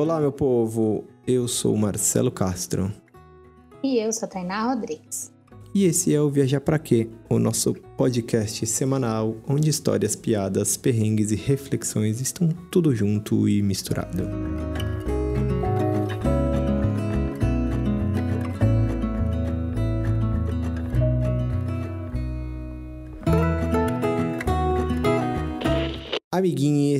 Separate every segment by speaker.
Speaker 1: Olá, meu povo. Eu sou Marcelo Castro.
Speaker 2: E eu sou Tainá Rodrigues.
Speaker 1: E esse é o Viajar Pra Quê, o nosso podcast semanal onde histórias, piadas, perrengues e reflexões estão tudo junto e misturado.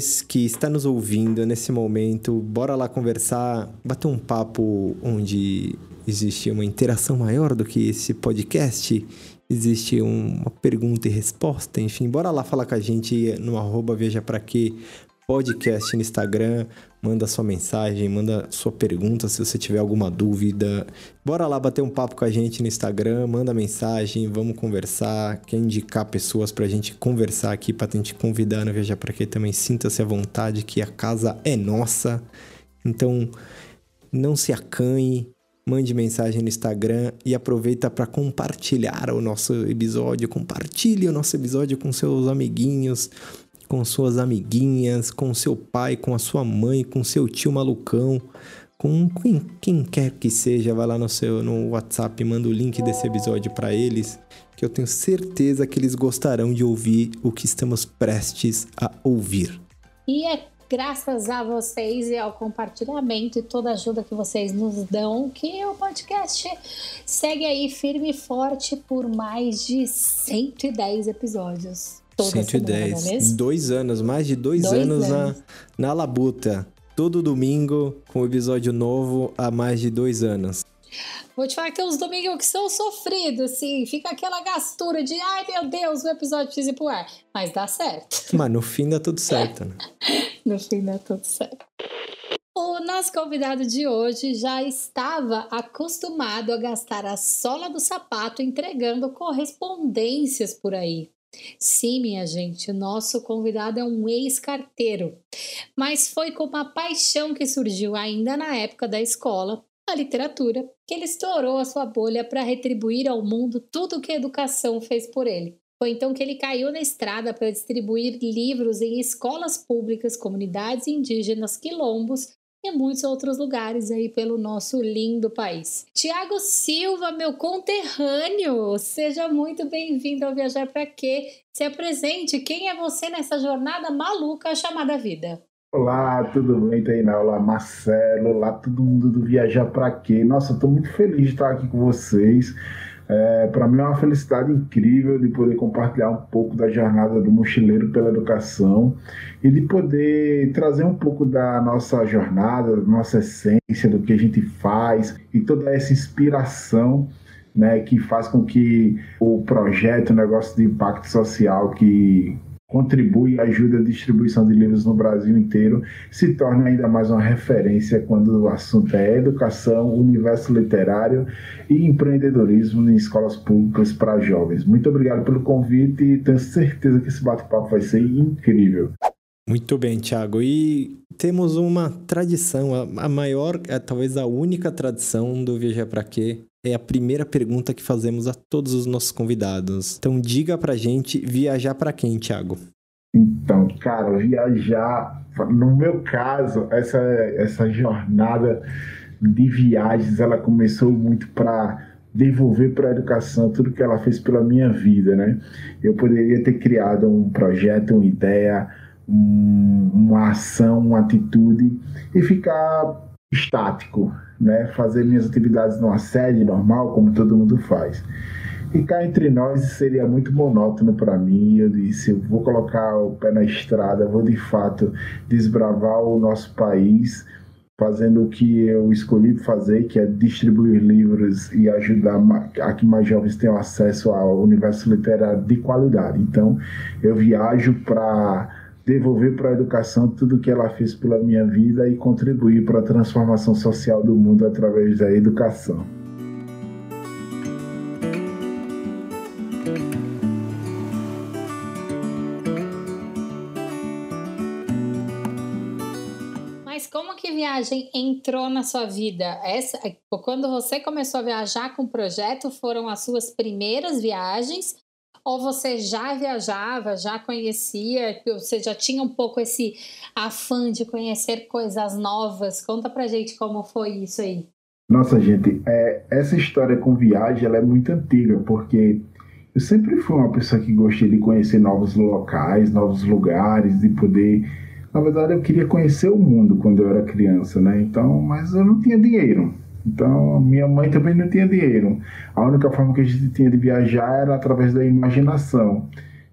Speaker 1: Amiguinhos que está nos ouvindo nesse momento, bora lá conversar, bater um papo onde existe uma interação maior do que esse podcast. Existe uma pergunta e resposta, enfim, bora lá falar com a gente no arroba Veja Pra Quê podcast no Instagram, manda sua mensagem, manda sua pergunta se você tiver alguma dúvida. Bora lá bater um papo com a gente no Instagram, manda mensagem, vamos conversar. Quer indicar pessoas pra gente conversar aqui, pra gente convidar no Viajar Pra Quê também, sinta-se à vontade que a casa é nossa. Então, não se acanhe, mande mensagem no Instagram e aproveita para compartilhar o nosso episódio, compartilhe o nosso episódio com seus amiguinhos, com suas amiguinhas, com seu pai, com a sua mãe, com seu tio malucão, com quem, quem quer que seja, vai lá no seu no WhatsApp, manda o link desse episódio para eles, que eu tenho certeza que eles gostarão de ouvir o que estamos prestes a ouvir.
Speaker 2: E é graças a vocês e ao compartilhamento e toda a ajuda que vocês nos dão que o podcast segue aí firme e forte por mais de 110 episódios
Speaker 1: toda 110. Semana, é dois anos, mais de dois, dois anos, anos, Na, na Labuta. Todo domingo com episódio novo há mais de dois anos.
Speaker 2: Vou te falar que tem uns domingos que são sofridos, assim. Fica aquela gastura de, ai meu Deus, o episódio precisa ir pro ar. Mas dá certo.
Speaker 1: Mas no fim dá tudo certo, né?
Speaker 2: no fim dá tudo certo. O nosso convidado de hoje já estava acostumado a gastar a sola do sapato entregando correspondências por aí. Sim, minha gente, o nosso convidado é um ex-carteiro, mas foi com uma paixão que surgiu ainda na época da escola, a literatura, que ele estourou a sua bolha para retribuir ao mundo tudo o que a educação fez por ele. Foi então que ele caiu na estrada para distribuir livros em escolas públicas, comunidades indígenas, quilombos e muitos outros lugares aí pelo nosso lindo país. Tiago Silva, meu conterrâneo, seja muito bem-vindo ao Viajar para Quê? Se apresente, quem é você nessa jornada maluca chamada vida?
Speaker 3: Olá, tudo bem, Tainá? Olá, Marcelo, olá todo mundo do Viajar para Quê? Nossa, estou muito feliz de estar aqui com vocês. É, para mim é uma felicidade incrível de poder compartilhar um pouco da jornada do mochileiro pela educação e de poder trazer um pouco da nossa jornada, da nossa essência, do que a gente faz e toda essa inspiração né, que faz com que o projeto, o negócio de impacto social que contribui e ajuda a distribuição de livros no Brasil inteiro, se torna ainda mais uma referência quando o assunto é educação, universo literário e empreendedorismo em escolas públicas para jovens. Muito obrigado pelo convite e tenho certeza que esse bate-papo vai ser incrível.
Speaker 1: Muito bem, Thiago. E temos uma tradição, a maior, é, talvez a única tradição do Viajar para Quê, é a primeira pergunta que fazemos a todos os nossos convidados. Então diga pra gente viajar para quem, Thiago?
Speaker 3: Então, cara, viajar, no meu caso, essa essa jornada de viagens, ela começou muito para devolver para a educação tudo que ela fez pela minha vida, né? Eu poderia ter criado um projeto, uma ideia, um, uma ação, uma atitude e ficar estático, né? Fazer minhas atividades numa sede normal, como todo mundo faz. E cá entre nós seria muito monótono para mim. Eu disse: eu vou colocar o pé na estrada, vou de fato desbravar o nosso país, fazendo o que eu escolhi fazer, que é distribuir livros e ajudar a que mais jovens tenham acesso ao universo literário de qualidade. Então, eu viajo para devolver para a educação tudo que ela fez pela minha vida e contribuir para a transformação social do mundo através da educação.
Speaker 2: Mas como que viagem entrou na sua vida? Essa, quando você começou a viajar com o projeto, foram as suas primeiras viagens Ou você já viajava, já conhecia, você já tinha um pouco esse afã de conhecer coisas novas? Conta pra gente como foi isso aí.
Speaker 3: Nossa, gente, é, essa história com viagem ela é muito antiga, porque eu sempre fui uma pessoa que gostei de conhecer novos locais, novos lugares, de poder. Na verdade, eu queria conhecer o mundo quando eu era criança, né? Então, mas eu não tinha dinheiro. Então, minha mãe também não tinha dinheiro. A única forma que a gente tinha de viajar era através da imaginação.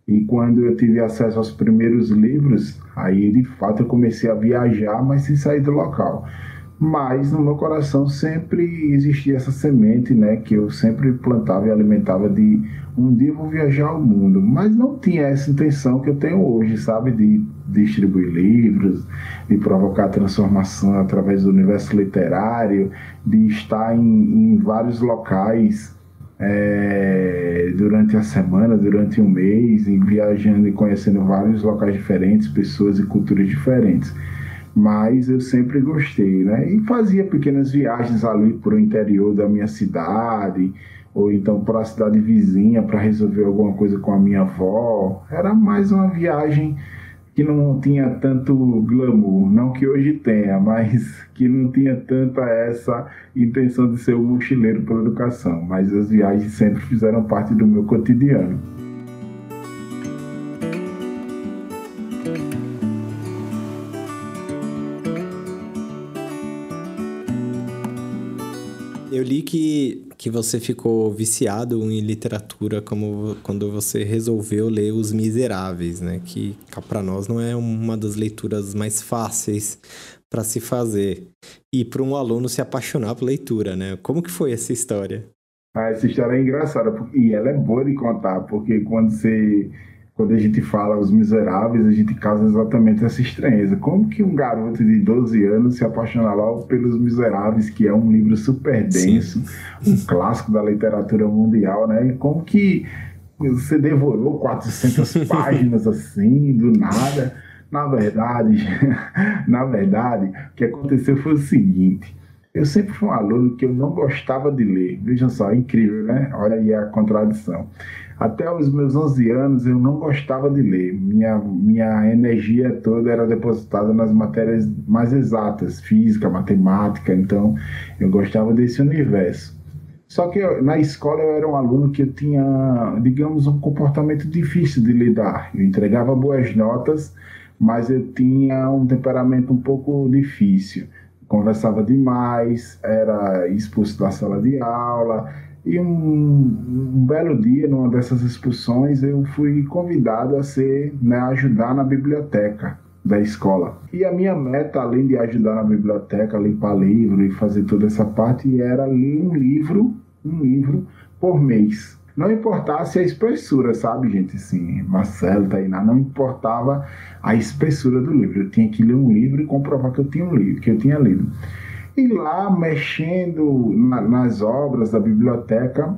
Speaker 3: E quando eu tive acesso aos primeiros livros, aí de fato eu comecei a viajar, mas sem sair do local. Mas no meu coração sempre existia essa semente, né, que eu sempre plantava e alimentava de um dia vou viajar ao mundo, mas não tinha essa intenção que eu tenho hoje, sabe, de distribuir livros, de provocar transformação através do universo literário, de estar em, em vários locais é, durante a semana, durante um mês, e viajando e conhecendo vários locais diferentes, pessoas e culturas diferentes. Mas eu sempre gostei, né? E fazia pequenas viagens ali para o interior da minha cidade, ou então para a cidade vizinha para resolver alguma coisa com a minha avó. Era mais uma viagem que não tinha tanto glamour, não que hoje tenha, mas que não tinha tanta essa intenção de ser um mochileiro pela educação. Mas as viagens sempre fizeram parte do meu cotidiano.
Speaker 1: Eu li que que você ficou viciado em literatura como quando você resolveu ler Os Miseráveis, né? Que para nós não é uma das leituras mais fáceis para se fazer e para um aluno se apaixonar por leitura, né? Como que foi essa história?
Speaker 3: Ah, essa história é engraçada e ela é boa de contar porque quando você quando a gente fala Os Miseráveis, a gente causa exatamente essa estranheza. Como que um garoto de 12 anos se apaixona logo pelos Miseráveis, que é um livro super denso, Sim. um clássico da literatura mundial, né? E como que você devorou 400 páginas assim, do nada? Na verdade, na verdade, o que aconteceu foi o seguinte. Eu sempre fui um aluno que eu não gostava de ler. Vejam só, é incrível, né? Olha aí a contradição. Até os meus 11 anos eu não gostava de ler. Minha, minha energia toda era depositada nas matérias mais exatas, física, matemática, então eu gostava desse universo. Só que eu, na escola eu era um aluno que eu tinha, digamos, um comportamento difícil de lidar. Eu entregava boas notas, mas eu tinha um temperamento um pouco difícil. Conversava demais, era expulso da sala de aula, e um, um, belo dia, numa dessas expulsões, eu fui convidado a ser, né, ajudar na biblioteca da escola. E a minha meta, além de ajudar na biblioteca, limpar livro e fazer toda essa parte, era ler um livro, um livro por mês. Não importasse a espessura, sabe, gente? Sim, Marcelo, Tainá, não importava a espessura do livro. Eu tinha que ler um livro e comprovar que eu tinha um livro, que eu tinha lido. E lá, mexendo na, nas obras da biblioteca,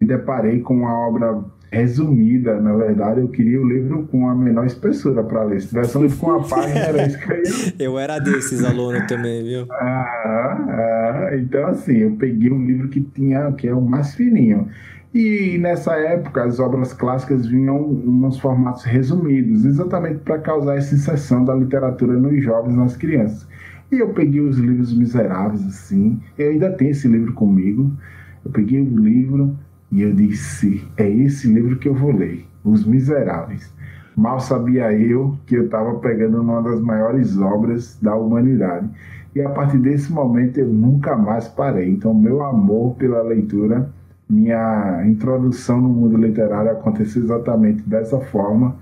Speaker 3: me deparei com uma obra resumida. Na verdade, eu queria o livro com a menor espessura para ler. Se tivesse um livro com uma página, era isso que eu ia.
Speaker 1: Eu era desses alunos também, viu?
Speaker 3: Ah, ah, então, assim, eu peguei um livro que tinha, que é o mais fininho. E nessa época as obras clássicas vinham nos formatos resumidos, exatamente para causar essa inserção da literatura nos jovens, nas crianças. E eu peguei os livros miseráveis, assim. Eu ainda tenho esse livro comigo. Eu peguei o livro e eu disse: é esse livro que eu vou ler, Os Miseráveis. Mal sabia eu que eu estava pegando uma das maiores obras da humanidade. E a partir desse momento eu nunca mais parei. Então, meu amor pela leitura, minha introdução no mundo literário aconteceu exatamente dessa forma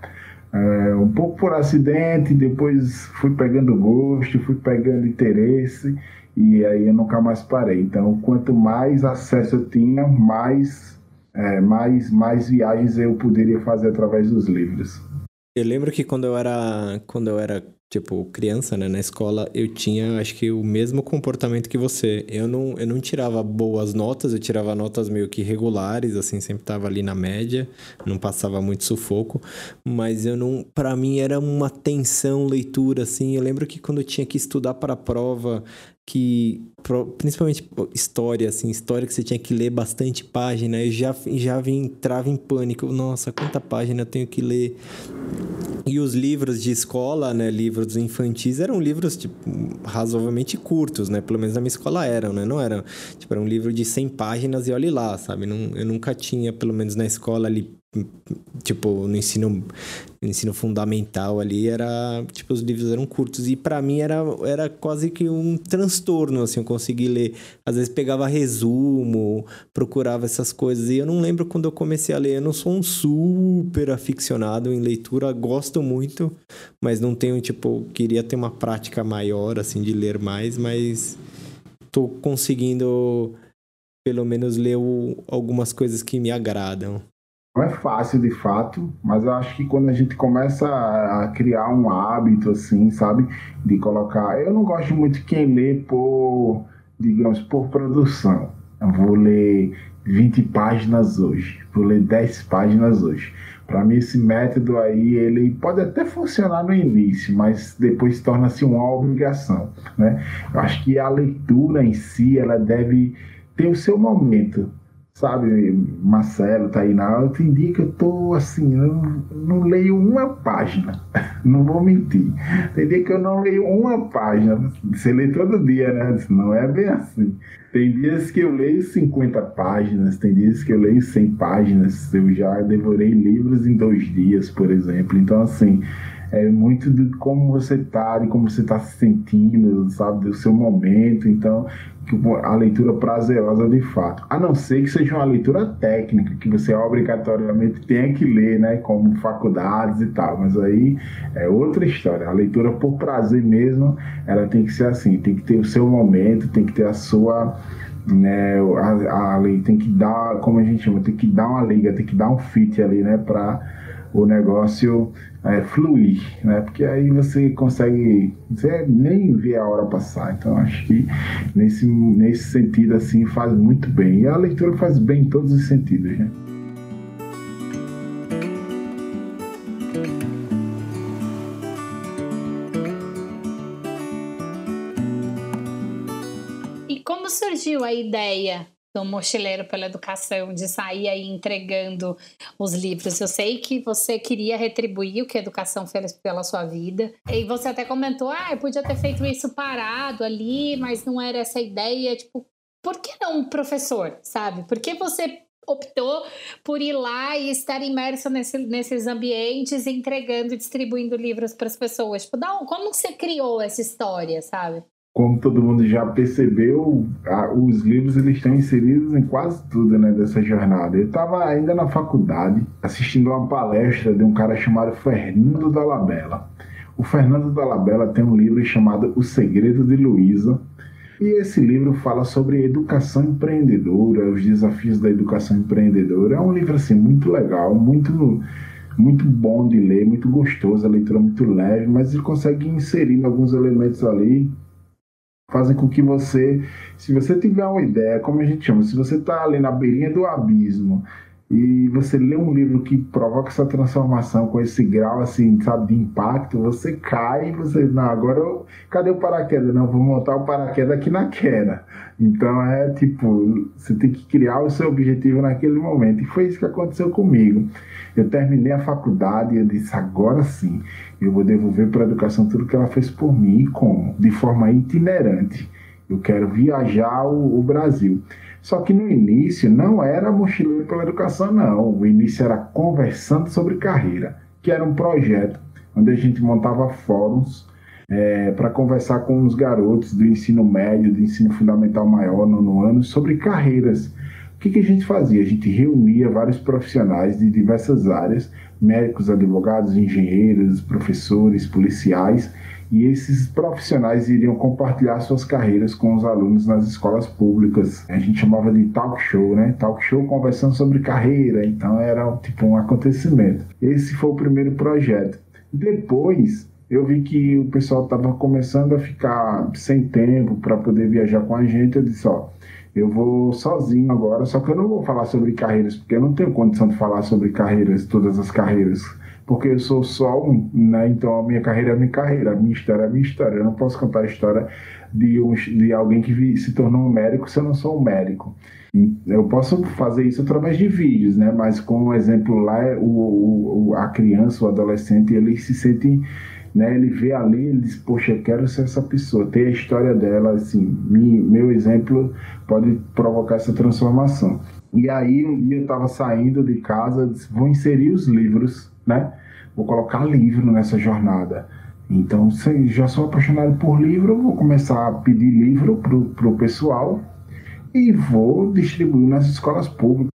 Speaker 3: é, um pouco por acidente, depois fui pegando gosto, fui pegando interesse e aí eu nunca mais parei. Então, quanto mais acesso eu tinha, mais, é, mais, mais viagens eu poderia fazer através dos livros.
Speaker 1: Eu lembro que quando eu era, quando eu era tipo, criança, né, na escola, eu tinha, acho que, o mesmo comportamento que você. Eu não, eu não tirava boas notas, eu tirava notas meio que regulares, assim, sempre tava ali na média, não passava muito sufoco, mas eu não, para mim era uma tensão leitura, assim. Eu lembro que quando eu tinha que estudar para prova, que principalmente história, assim, história que você tinha que ler bastante página, eu já, já entrava em pânico. Nossa, quanta página eu tenho que ler? E os livros de escola, né, livros infantis, eram livros, tipo, razoavelmente curtos, né? Pelo menos na minha escola eram, né? Não eram, tipo, era um livro de 100 páginas e olhe lá, sabe? Não, eu nunca tinha, pelo menos na escola ali, tipo, no ensino, no ensino fundamental ali, era, tipo, os livros eram curtos. E para mim era, era quase que um transtorno, assim, eu conseguir ler. Às vezes pegava resumo, procurava essas coisas. E eu não lembro quando eu comecei a ler. Eu não sou um super aficionado em leitura, gosto muito, mas não tenho, tipo, queria ter uma prática maior, assim, de ler mais, mas tô conseguindo pelo menos ler algumas coisas que me agradam.
Speaker 3: Não é fácil de fato, mas eu acho que quando a gente começa a criar um hábito, assim, sabe? De colocar. Eu não gosto muito de quem lê por, digamos, por produção. Eu vou ler 20 páginas hoje, vou ler 10 páginas hoje. Para mim, esse método aí, ele pode até funcionar no início, mas depois torna-se uma obrigação, né? Eu acho que a leitura em si, ela deve ter o seu momento sabe, Marcelo, Tainá, tem dia que eu tô assim, não, não leio uma página, não vou mentir. Tem dia que eu não leio uma página, você lê todo dia, né? Não é bem assim. Tem dias que eu leio 50 páginas, tem dias que eu leio 100 páginas, eu já devorei livros em dois dias, por exemplo. Então, assim, é muito de como você tá, de como você está se sentindo, sabe, do seu momento. Então, a leitura prazerosa de fato. A não ser que seja uma leitura técnica, que você obrigatoriamente tenha que ler, né, como faculdades e tal. Mas aí é outra história. A leitura por prazer mesmo, ela tem que ser assim, tem que ter o seu momento, tem que ter a sua né, a, a lei tem que dar, como a gente chama, tem que dar uma liga, tem que dar um fit ali, né, para o negócio é, fluir, né? Porque aí você consegue, você nem vê a hora passar. Então acho que nesse, nesse sentido assim faz muito bem. E a leitura faz bem em todos os sentidos, né?
Speaker 2: E como surgiu a ideia do Mochileiro pela Educação, de sair aí entregando os livros. Eu sei que você queria retribuir o que a educação fez pela sua vida. E você até comentou, ah, eu podia ter feito isso parado ali, mas não era essa ideia. Tipo, por que não professor, sabe? Por que você optou por ir lá e estar imerso nesse, nesses ambientes, entregando e distribuindo livros para as pessoas? Tipo, um, como você criou essa história, sabe?
Speaker 3: Como todo mundo já percebeu, os livros eles estão inseridos em quase tudo né, dessa jornada. Eu estava ainda na faculdade assistindo uma palestra de um cara chamado Fernando Dalabella. O Fernando Dalabella tem um livro chamado O Segredo de Luísa, e esse livro fala sobre educação empreendedora, os desafios da educação empreendedora. É um livro assim muito legal, muito muito bom de ler, muito gostoso, a leitura muito leve, mas ele consegue inserir alguns elementos ali fazem com que você, se você tiver uma ideia, como a gente chama, se você está ali na beirinha do abismo e você lê um livro que provoca essa transformação com esse grau assim, sabe, de impacto, você cai você, não, agora eu, cadê o paraquedas? Não, vou montar o paraquedas aqui na queda. Então é tipo, você tem que criar o seu objetivo naquele momento. E foi isso que aconteceu comigo. Eu terminei a faculdade e eu disse, agora sim, eu vou devolver para a educação tudo que ela fez por mim. E como? De forma itinerante. Eu quero viajar o, o Brasil. Só que no início não era mochileiro pela educação, não. O início era conversando sobre carreira, que era um projeto onde a gente montava fóruns é, para conversar com os garotos do ensino médio, do ensino fundamental maior, no ano, sobre carreiras. O que, que a gente fazia? A gente reunia vários profissionais de diversas áreas, médicos, advogados, engenheiros, professores, policiais, e esses profissionais iriam compartilhar suas carreiras com os alunos nas escolas públicas. A gente chamava de talk show, né? Talk show conversando sobre carreira, então era tipo um acontecimento. Esse foi o primeiro projeto. Depois eu vi que o pessoal estava começando a ficar sem tempo para poder viajar com a gente. Eu disse: Ó, eu vou sozinho agora, só que eu não vou falar sobre carreiras, porque eu não tenho condição de falar sobre carreiras, todas as carreiras porque eu sou só um, né? Então a minha carreira é minha carreira, a minha história é minha história. Eu não posso contar a história de, um, de alguém que se tornou um médico se eu não sou um médico. Eu posso fazer isso através de vídeos, né? Mas como exemplo lá, o, o, a criança, o adolescente, ele se sente né? Ele vê ali, ele diz, poxa, eu quero ser essa pessoa, ter a história dela, assim, me, meu exemplo pode provocar essa transformação. E aí um dia eu estava saindo de casa, disse, vou inserir os livros, né? Vou colocar livro nessa jornada. Então, se já sou apaixonado por livro, vou começar a pedir livro para o pessoal e vou distribuir nas escolas públicas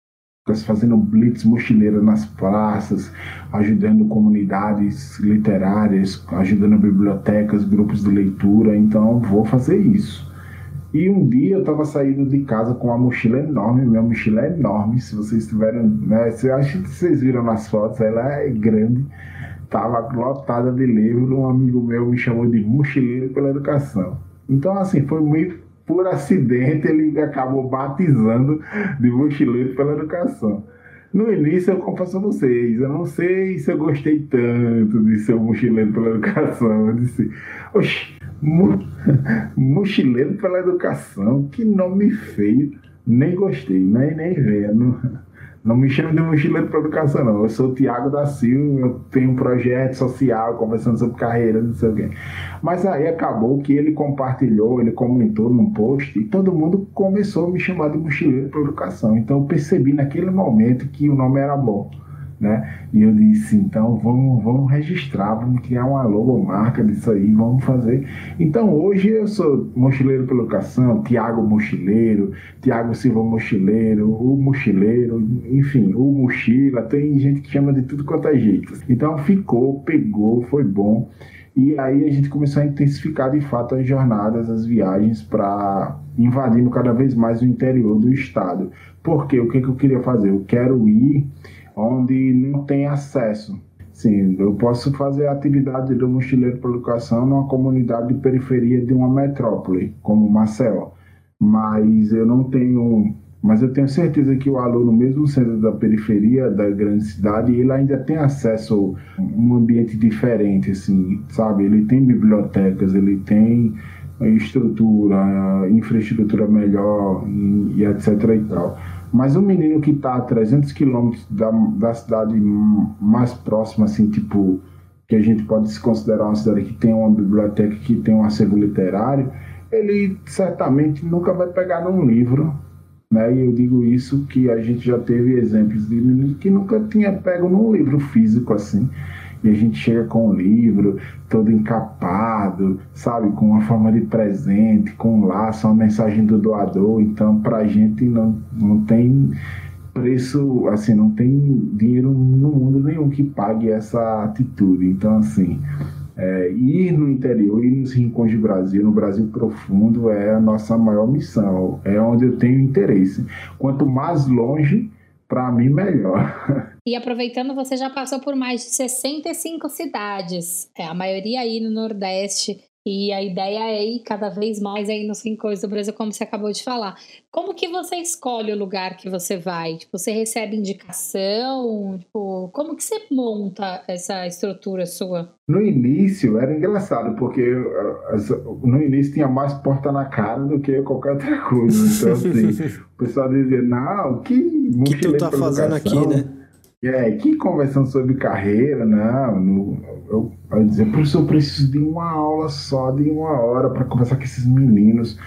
Speaker 3: fazendo blitz mochileira nas praças, ajudando comunidades literárias, ajudando bibliotecas, grupos de leitura. Então, vou fazer isso. E um dia eu estava saindo de casa com uma mochila enorme, minha mochila é enorme, se vocês tiverem, né, eu acho que vocês viram nas fotos, ela é grande, estava lotada de livro, um amigo meu me chamou de mochileiro pela educação. Então, assim, foi meio por acidente, ele acabou batizando de mochileiro pela educação. No início, eu confesso a vocês, eu não sei se eu gostei tanto de ser um mochileiro pela educação. Eu disse, mo mochileiro pela educação, que nome feio. Nem gostei, nem, nem vendo. Não me chame de mochileiro para educação, não. Eu sou o Tiago da Silva, eu tenho um projeto social conversando sobre carreira, não sei o quê. Mas aí acabou que ele compartilhou, ele comentou num post e todo mundo começou a me chamar de mochileiro para educação. Então eu percebi naquele momento que o nome era bom né? E eu disse, então vamos, vamos registrar, vamos criar uma logomarca disso aí, vamos fazer. Então hoje eu sou mochileiro pela educação, Tiago Mochileiro, Tiago Silva Mochileiro, o Mochileiro, enfim, o Mochila, tem gente que chama de tudo quanto é jeito. Então ficou, pegou, foi bom. E aí a gente começou a intensificar de fato as jornadas, as viagens para invadindo cada vez mais o interior do estado. Porque o que, que eu queria fazer? Eu quero ir onde não tem acesso. Sim, eu posso fazer a atividade do mochileiro para educação numa comunidade de periferia de uma metrópole, como Maceió, mas eu não tenho mas eu tenho certeza que o aluno, mesmo sendo da periferia da grande cidade, ele ainda tem acesso a um ambiente diferente, assim, sabe? Ele tem bibliotecas, ele tem estrutura, infraestrutura melhor e etc e tal. Mas um menino que está a 300 quilômetros da, da cidade mais próxima, assim, tipo, que a gente pode se considerar uma cidade que tem uma biblioteca, que tem um acervo literário, ele certamente nunca vai pegar num livro, né? E eu digo isso que a gente já teve exemplos de meninos que nunca tinha pego num livro físico assim e a gente chega com o livro todo encapado, sabe, com uma forma de presente, com um laço, uma mensagem do doador. Então, para a gente não, não tem preço, assim, não tem dinheiro no mundo nenhum que pague essa atitude. Então, assim, é, ir no interior, ir nos rincões do Brasil, no Brasil profundo, é a nossa maior missão, é onde eu tenho interesse. Quanto mais longe, para mim, melhor.
Speaker 2: E aproveitando, você já passou por mais de 65 cidades, é, a maioria aí no Nordeste. E a ideia é ir cada vez mais aí nos rincões do Brasil, como você acabou de falar. Como que você escolhe o lugar que você vai? Tipo, você recebe indicação? Tipo, como que você monta essa estrutura sua?
Speaker 3: No início era engraçado, porque no início tinha mais porta na cara do que qualquer outra coisa. Então, assim, o pessoal dizia, não, que
Speaker 1: O que tu tá fazendo aqui, né?
Speaker 3: É, que conversando sobre carreira, não, no, eu, eu dizer, professor, eu preciso de uma aula só, de uma hora para conversar com esses meninos.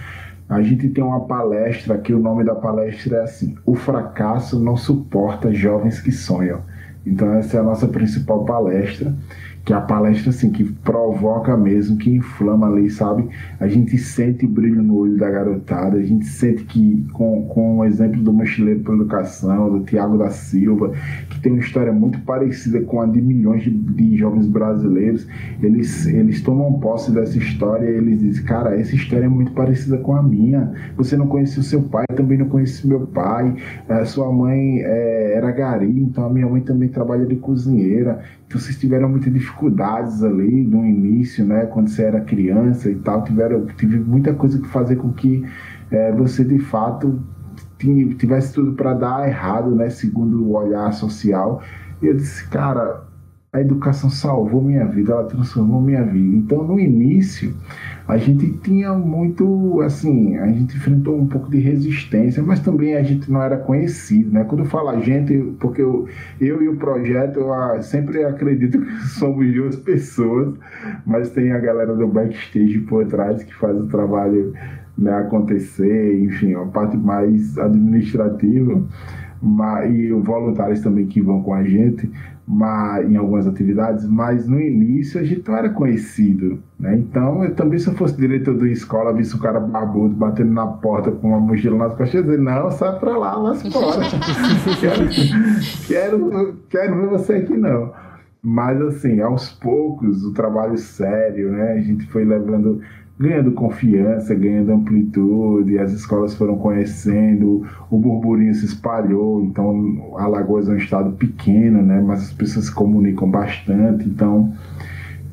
Speaker 3: A gente tem uma palestra que o nome da palestra é assim: O fracasso não suporta jovens que sonham. Então essa é a nossa principal palestra que é a palestra assim que provoca mesmo, que inflama ali, sabe? A gente sente brilho no olho da garotada, a gente sente que com, com o exemplo do mochileiro para educação, do Tiago da Silva, que tem uma história muito parecida com a de milhões de, de jovens brasileiros, eles, eles tomam posse dessa história e eles dizem, cara, essa história é muito parecida com a minha. Você não conhece o seu pai, também não conhece meu pai, a sua mãe é, era gari, então a minha mãe também trabalha de cozinheira. Vocês tiveram muitas dificuldades ali no início, né? Quando você era criança e tal, tiveram tive muita coisa que fazer com que é, você de fato tivesse tudo para dar errado, né? Segundo o olhar social. E eu disse, cara, a educação salvou minha vida, ela transformou minha vida. Então, no início, a gente tinha muito, assim, a gente enfrentou um pouco de resistência, mas também a gente não era conhecido, né? Quando eu falo a gente, porque eu, eu e o projeto, eu ah, sempre acredito que somos duas pessoas, mas tem a galera do backstage por trás que faz o trabalho né, acontecer, enfim, a parte mais administrativa mas, e voluntários também que vão com a gente mas, em algumas atividades, mas no início a gente não era conhecido. Né? Então, eu também, se eu fosse diretor de escola, visse um cara barbudo batendo na porta com uma mochila nas costas, eu dizer: não, sai pra lá, lá fora. quero, quero, quero ver você aqui não. Mas, assim, aos poucos, o trabalho sério, né? A gente foi levando ganhando confiança, ganhando amplitude, as escolas foram conhecendo, o burburinho se espalhou, então Alagoas é um estado pequeno, né, mas as pessoas se comunicam bastante, então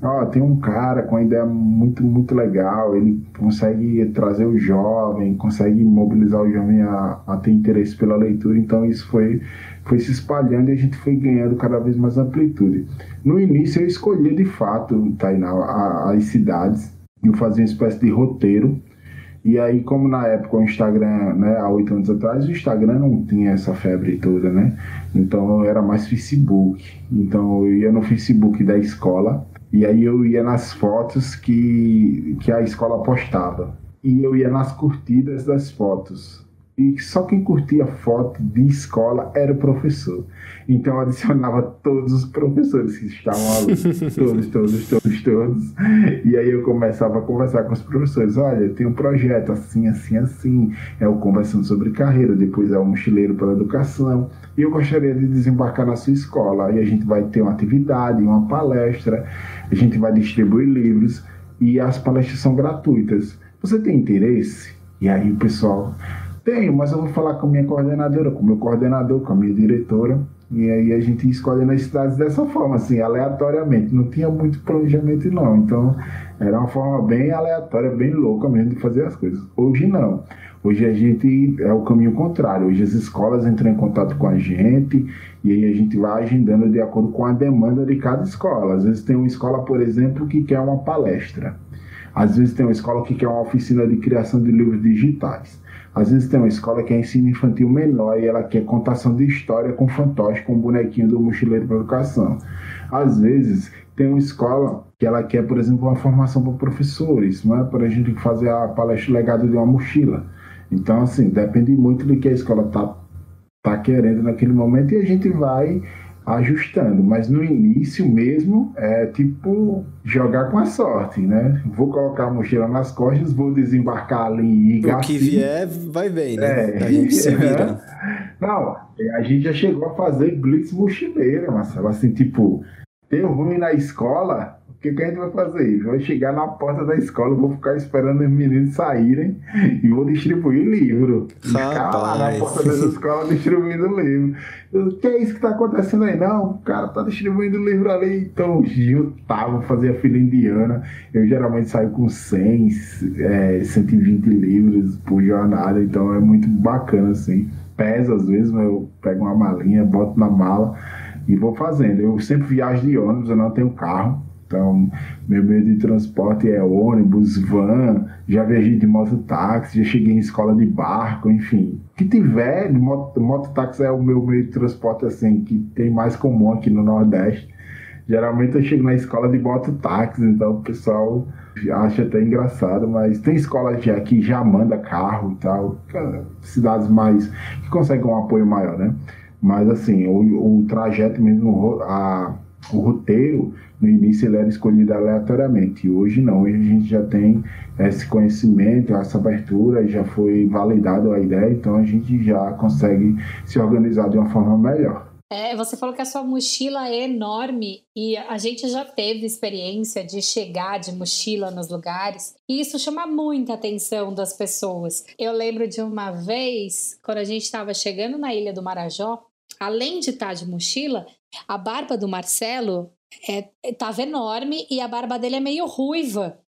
Speaker 3: ó, tem um cara com uma ideia muito, muito legal, ele consegue trazer o jovem, consegue mobilizar o jovem a, a ter interesse pela leitura, então isso foi, foi se espalhando e a gente foi ganhando cada vez mais amplitude. No início eu escolhia de fato, Tainá, as cidades, eu fazia uma espécie de roteiro. E aí, como na época o Instagram, né, há oito anos atrás, o Instagram não tinha essa febre toda, né? Então era mais Facebook. Então eu ia no Facebook da escola e aí eu ia nas fotos que, que a escola postava. E eu ia nas curtidas das fotos e só quem curtia foto de escola era o professor. Então eu adicionava todos os professores que estavam ali. todos, todos, todos, todos. E aí eu começava a conversar com os professores. Olha, tem um projeto assim, assim, assim. É o Conversando sobre Carreira, depois é o Mochileiro pela Educação. E eu gostaria de desembarcar na sua escola. Aí a gente vai ter uma atividade, uma palestra, a gente vai distribuir livros e as palestras são gratuitas. Você tem interesse? E aí o pessoal tenho, mas eu vou falar com minha coordenadora, com meu coordenador, com a minha diretora. E aí a gente escolhe nas cidades dessa forma, assim, aleatoriamente. Não tinha muito planejamento, não. Então, era uma forma bem aleatória, bem louca mesmo de fazer as coisas. Hoje não. Hoje a gente é o caminho contrário. Hoje as escolas entram em contato com a gente e aí a gente vai agendando de acordo com a demanda de cada escola. Às vezes tem uma escola, por exemplo, que quer uma palestra. Às vezes tem uma escola que quer uma oficina de criação de livros digitais. Às vezes tem uma escola que é ensino infantil menor e ela quer contação de história com fantoche, com bonequinho do mochileiro para educação. Às vezes tem uma escola que ela quer, por exemplo, uma formação para professores, não é para a gente fazer a palestra legado de uma mochila. Então, assim, depende muito do que a escola está tá querendo naquele momento e a gente vai ajustando, mas no início mesmo é tipo jogar com a sorte, né? Vou colocar a mochila nas costas, vou desembarcar ali em
Speaker 1: Igaci. O que vier, vai bem, né? É, a gente se vira.
Speaker 3: Não, a gente já chegou a fazer blitz mochileira, Marcelo, assim, tipo, deu ruim na escola, que, que a gente vai fazer? Vai chegar na porta da escola, vou ficar esperando os meninos saírem e vou distribuir livro. Ficar lá na porta da escola distribuindo livro. O que é isso que tá acontecendo aí? Não, o cara tá distribuindo livro ali. Então, juntava, fazia fila indiana. Eu geralmente saio com 100, é, 120 livros por jornada, então é muito bacana assim. Pesa às vezes, mas eu pego uma malinha, boto na mala e vou fazendo. Eu sempre viajo de ônibus, eu não tenho carro. Então, meu meio de transporte é ônibus, van, já viajei de mototáxi, já cheguei em escola de barco, enfim. O que tiver, moto, mototáxi é o meu meio de transporte, assim, que tem mais comum aqui no Nordeste. Geralmente eu chego na escola de mototáxi, então o pessoal acha até engraçado, mas tem escola já que já manda carro e tal, cidades mais que conseguem um apoio maior, né? Mas assim, o, o trajeto mesmo, a, o roteiro no início ele era escolhido aleatoriamente. Hoje não, hoje a gente já tem esse conhecimento, essa abertura, já foi validada a ideia, então a gente já consegue se organizar de uma forma melhor.
Speaker 2: É, você falou que a sua mochila é enorme e a gente já teve experiência de chegar de mochila nos lugares e isso chama muita atenção das pessoas. Eu lembro de uma vez, quando a gente estava chegando na ilha do Marajó, além de estar de mochila, a barba do Marcelo é, tava enorme e a barba dele é meio ruiva.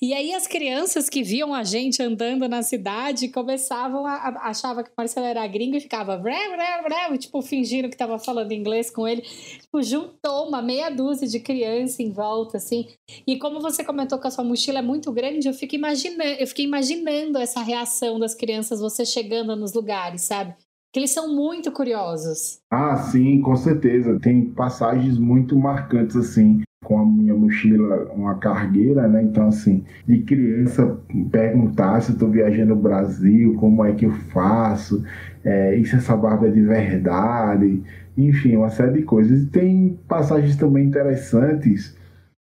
Speaker 2: E aí as crianças que viam a gente andando na cidade começavam a, a achava que o Marcelo era gringo e ficava vré, vré, vré, tipo fingindo que estava falando inglês com ele. Tipo, juntou uma meia dúzia de crianças em volta assim. E como você comentou que a sua mochila é muito grande, eu fico imaginando, eu fiquei imaginando essa reação das crianças você chegando nos lugares, sabe? Que eles são muito curiosos.
Speaker 3: Ah, sim, com certeza. Tem passagens muito marcantes assim com a minha mochila, uma cargueira, né? Então, assim, de criança perguntar se eu estou viajando no Brasil, como é que eu faço, é, e se essa barba é de verdade, enfim, uma série de coisas. E tem passagens também interessantes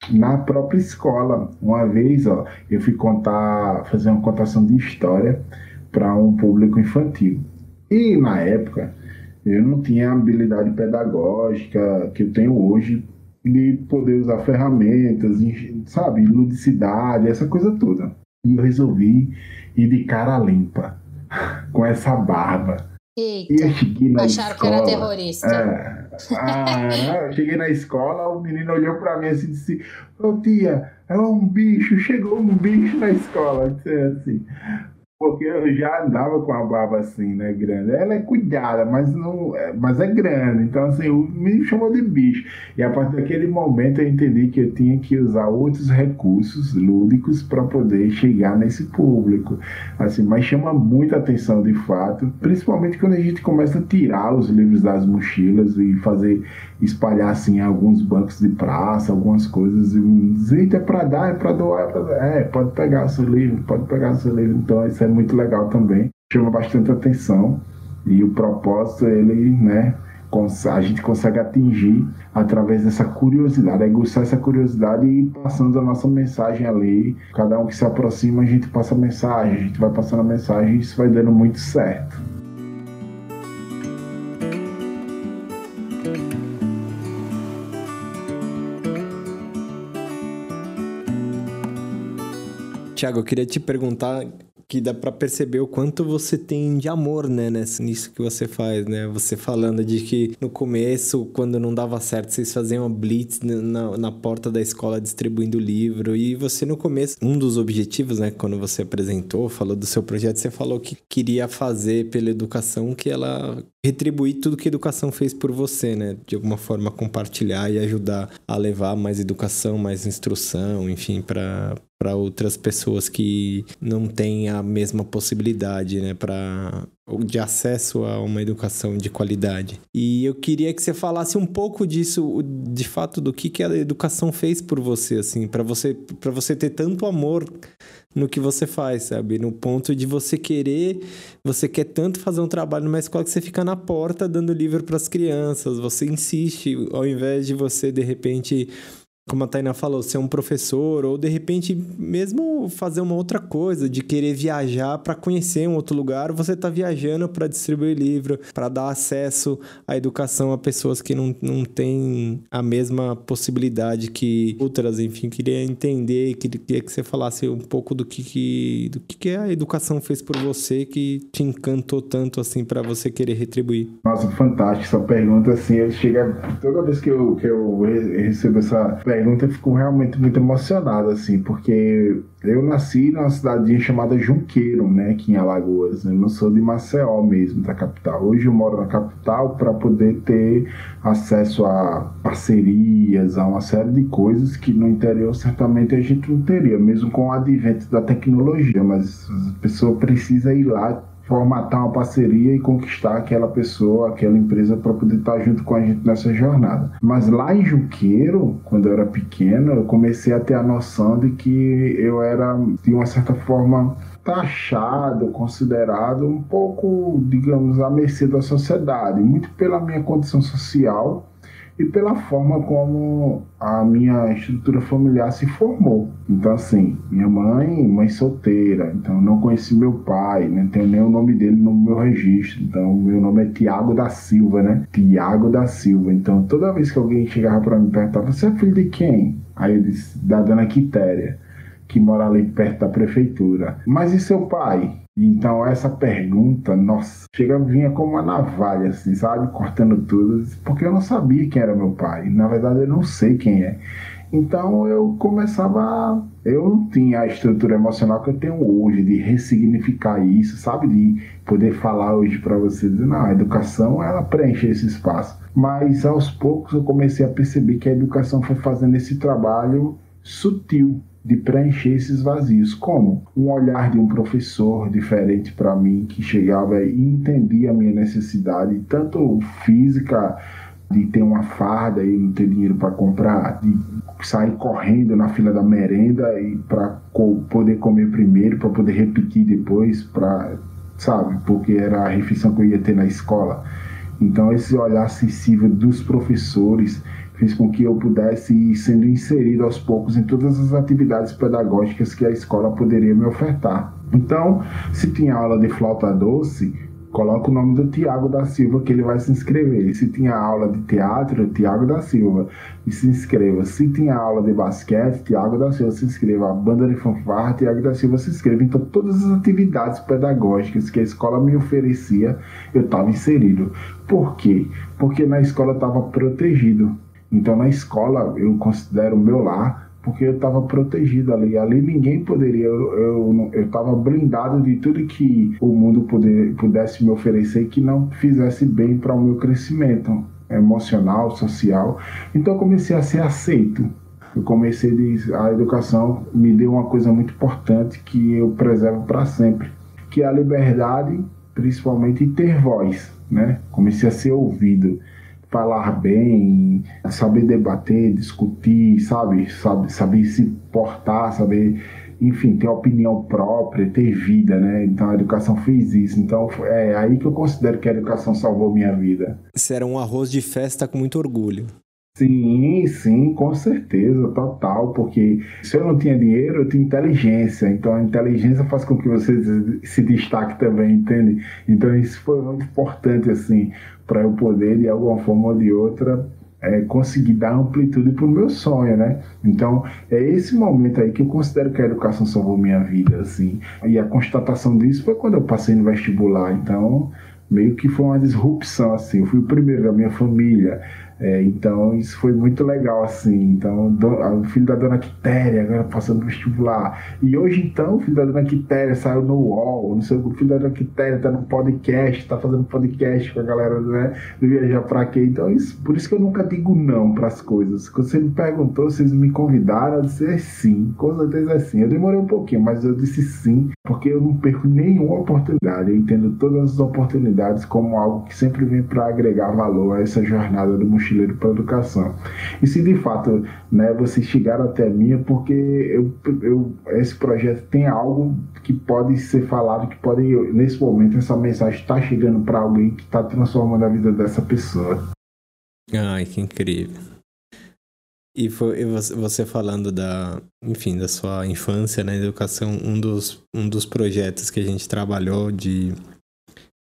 Speaker 3: na própria escola. Uma vez, ó, eu fui contar, fazer uma contação de história para um público infantil. E na época, eu não tinha a habilidade pedagógica que eu tenho hoje de poder usar ferramentas, sabe, ludicidade, essa coisa toda. E eu resolvi ir de cara limpa, com essa barba.
Speaker 2: Eita, e eu cheguei na acharam escola, que era terrorista.
Speaker 3: É, ah, eu cheguei na escola, o menino olhou pra mim assim e disse: Ô tia, é um bicho, chegou um bicho na escola. disse assim. Porque eu já andava com a barba assim, né, grande. Ela é cuidada, mas não, é, mas é grande. Então, assim, me chamou de bicho. E a partir daquele momento eu entendi que eu tinha que usar outros recursos lúdicos para poder chegar nesse público. Assim, mas chama muita atenção de fato, principalmente quando a gente começa a tirar os livros das mochilas e fazer espalhar assim alguns bancos de praça, algumas coisas e dizer, é para dar, é para doar, é, pra... é, pode pegar seu livro, pode pegar seu livro. Então, isso é muito legal também, chama bastante atenção e o propósito ele, né, a gente consegue atingir através dessa curiosidade, aguçar essa curiosidade e passando a nossa mensagem ali. Cada um que se aproxima, a gente passa a mensagem, a gente vai passando a mensagem e isso vai dando muito certo.
Speaker 1: Tiago, eu queria te perguntar que dá para perceber o quanto você tem de amor, né, nisso que você faz, né? Você falando de que no começo, quando não dava certo, vocês faziam uma blitz na, na porta da escola distribuindo livro. E você, no começo, um dos objetivos, né, quando você apresentou, falou do seu projeto, você falou que queria fazer pela educação que ela retribuir tudo que a educação fez por você, né? De alguma forma compartilhar e ajudar a levar mais educação, mais instrução, enfim, para para outras pessoas que não têm a mesma possibilidade, né, para de acesso a uma educação de qualidade. E eu queria que você falasse um pouco disso, de fato, do que que a educação fez por você, assim, para você para você ter tanto amor no que você faz, sabe? No ponto de você querer, você quer tanto fazer um trabalho numa escola que você fica na porta dando livro para as crianças, você insiste, ao invés de você de repente como a Taina falou, ser um professor ou de repente mesmo fazer uma outra coisa, de querer viajar para conhecer um outro lugar, você está viajando para distribuir livro, para dar acesso à educação a pessoas que não, não têm a mesma possibilidade que outras, enfim, queria entender, queria que você falasse um pouco do que, que do que, que a educação fez por você que te encantou tanto assim para você querer retribuir.
Speaker 3: Nossa, fantástico essa pergunta assim, chega toda vez que eu, que eu recebo essa pergunta pergunta eu fico realmente muito emocionado, assim, porque eu nasci numa cidadinha chamada Junqueiro, né, aqui em Alagoas. Eu não sou de Maceió mesmo, da capital. Hoje eu moro na capital para poder ter acesso a parcerias, a uma série de coisas que no interior certamente a gente não teria, mesmo com o advento da tecnologia. Mas a pessoa precisa ir lá formatar uma parceria e conquistar aquela pessoa, aquela empresa para poder estar tá junto com a gente nessa jornada. Mas lá em Juqueiro, quando eu era pequeno, eu comecei a ter a noção de que eu era, de uma certa forma, taxado, considerado um pouco, digamos, à mercê da sociedade, muito pela minha condição social e pela forma como a minha estrutura familiar se formou. Então, assim, minha mãe, mãe solteira, então não conheci meu pai, não tenho nem o nome dele no meu registro. Então, meu nome é Tiago da Silva, né? Tiago da Silva. Então, toda vez que alguém chegava para me perguntar, você é filho de quem? Aí eu disse, da dona Quitéria, que mora ali perto da prefeitura. Mas e seu pai? Então, essa pergunta, nossa, chega vinha como uma navalha, assim, sabe? Cortando tudo, porque eu não sabia quem era meu pai. Na verdade, eu não sei quem é. Então eu começava. Eu não tinha a estrutura emocional que eu tenho hoje, de ressignificar isso, sabe? De poder falar hoje para você, dizer, não, a educação ela preenche esse espaço. Mas aos poucos eu comecei a perceber que a educação foi fazendo esse trabalho sutil de preencher esses vazios. Como? Um olhar de um professor diferente para mim que chegava e entendia a minha necessidade, tanto física de ter uma farda e não ter dinheiro para comprar, de sair correndo na fila da merenda e para co poder comer primeiro, para poder repetir depois, para sabe, porque era a refeição que eu ia ter na escola. Então esse olhar sensível dos professores fez com que eu pudesse ir sendo inserido aos poucos em todas as atividades pedagógicas que a escola poderia me ofertar. Então, se tinha aula de flauta doce, coloca o nome do Tiago da Silva que ele vai se inscrever. Se tinha aula de teatro, Tiago da Silva, e se inscreva. Se tinha aula de basquete, Tiago da Silva se inscreva. A banda de fanfarra, Tiago da Silva se inscreva. Então, todas as atividades pedagógicas que a escola me oferecia, eu estava inserido. Por quê? Porque na escola estava protegido. Então, na escola, eu considero o meu lar porque eu estava protegido ali. Ali ninguém poderia, eu estava blindado de tudo que o mundo poder, pudesse me oferecer que não fizesse bem para o meu crescimento emocional, social. Então eu comecei a ser aceito. Eu comecei a, a educação me deu uma coisa muito importante que eu preservo para sempre, que é a liberdade, principalmente ter voz, né? Comecei a ser ouvido falar bem, saber debater, discutir, sabe? Sabe, saber se portar, saber, enfim, ter opinião própria, ter vida, né? Então a educação fez isso. Então é aí que eu considero que a educação salvou minha vida.
Speaker 1: Isso era um arroz de festa com muito orgulho.
Speaker 3: Sim, sim, com certeza, total, porque se eu não tinha dinheiro, eu tinha inteligência, então a inteligência faz com que você se destaque também, entende? Então isso foi muito importante, assim, para eu poder, de alguma forma ou de outra, é, conseguir dar amplitude para o meu sonho, né? Então, é esse momento aí que eu considero que a educação salvou minha vida, assim. E a constatação disso foi quando eu passei no vestibular, então meio que foi uma disrupção, assim. Eu fui o primeiro da minha família, é, então isso foi muito legal, assim. Então, do, o filho da dona Quitéria agora passando no vestibular. E hoje, então, o filho da dona Quitéria saiu no UOL, não sei, o filho da dona Quitéria tá no podcast, tá fazendo podcast com a galera, né? Do Viajar pra quê? Então, isso, por isso que eu nunca digo não para as coisas. Quando você me perguntou, vocês me convidaram, eu disse é sim, com certeza é sim. Eu demorei um pouquinho, mas eu disse sim, porque eu não perco nenhuma oportunidade. Eu entendo todas as oportunidades como algo que sempre vem para agregar valor a essa jornada do mochilão mochileiro para educação. E se de fato né, vocês chegaram até mim, é porque eu, eu, esse projeto tem algo que pode ser falado, que pode, nesse momento, essa mensagem está chegando para alguém que está transformando a vida dessa pessoa.
Speaker 1: Ai, que incrível. E foi você falando da, enfim, da sua infância na educação, um dos, um dos projetos que a gente trabalhou de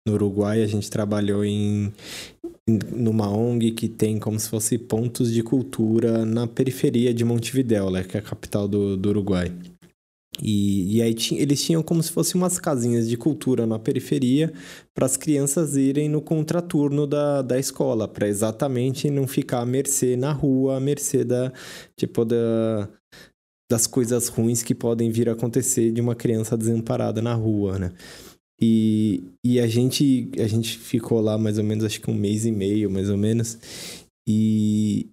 Speaker 1: no Uruguai, a gente trabalhou em numa ONG que tem como se fosse pontos de cultura na periferia de Montevidéu, né, que é a capital do, do Uruguai. E, e aí eles tinham como se fossem umas casinhas de cultura na periferia para as crianças irem no contraturno da, da escola, para exatamente não ficar à mercê na rua, à mercê da, tipo, da, das coisas ruins que podem vir a acontecer de uma criança desamparada na rua, né? E, e a, gente, a gente ficou lá mais ou menos, acho que um mês e meio, mais ou menos. E,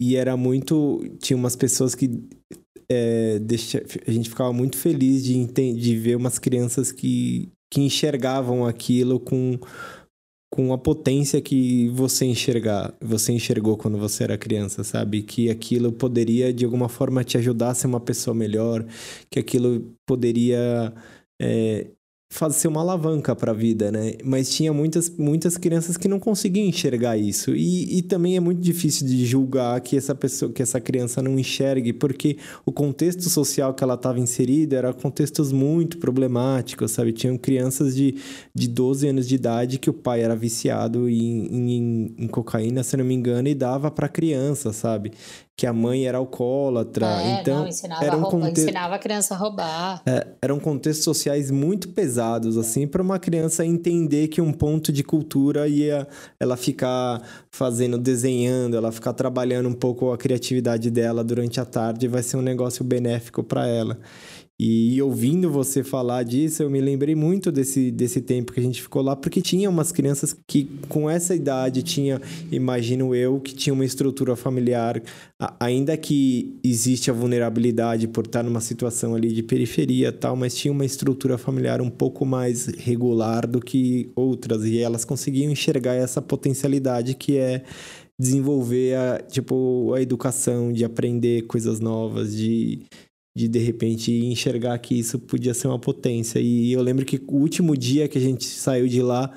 Speaker 1: e era muito. Tinha umas pessoas que. É, deixa, a gente ficava muito feliz de, de ver umas crianças que, que enxergavam aquilo com, com a potência que você enxergar, você enxergou quando você era criança, sabe? Que aquilo poderia de alguma forma te ajudar a ser uma pessoa melhor, que aquilo poderia é, fazer uma alavanca para a vida, né? Mas tinha muitas, muitas crianças que não conseguiam enxergar isso. E, e também é muito difícil de julgar que essa pessoa, que essa criança não enxergue, porque o contexto social que ela estava inserida era contextos muito problemáticos, sabe? Tinham crianças de, de 12 anos de idade que o pai era viciado em, em, em cocaína, se não me engano, e dava para criança, sabe? Que a mãe era alcoólatra.
Speaker 2: É,
Speaker 1: então,
Speaker 2: não, ensinava,
Speaker 1: era um conte-
Speaker 2: ensinava a criança a roubar.
Speaker 1: é, eram contextos sociais muito pesados, assim, para uma criança entender que um ponto de cultura ia ela ficar fazendo, desenhando, ela ficar trabalhando um pouco a criatividade dela durante a tarde, vai ser um negócio benéfico para ela. E ouvindo você falar disso, eu me lembrei muito desse, desse tempo que a gente ficou lá, porque tinha umas crianças que, com essa idade, tinha, imagino eu, que tinha uma estrutura familiar, ainda que existe a vulnerabilidade por estar numa situação ali de periferia tal, mas tinha uma estrutura familiar um pouco mais regular do que outras, e elas conseguiam enxergar essa potencialidade que é desenvolver a, tipo, a educação, de aprender coisas novas, de de de repente enxergar que isso podia ser uma potência. E eu lembro que o último dia que a gente saiu de lá,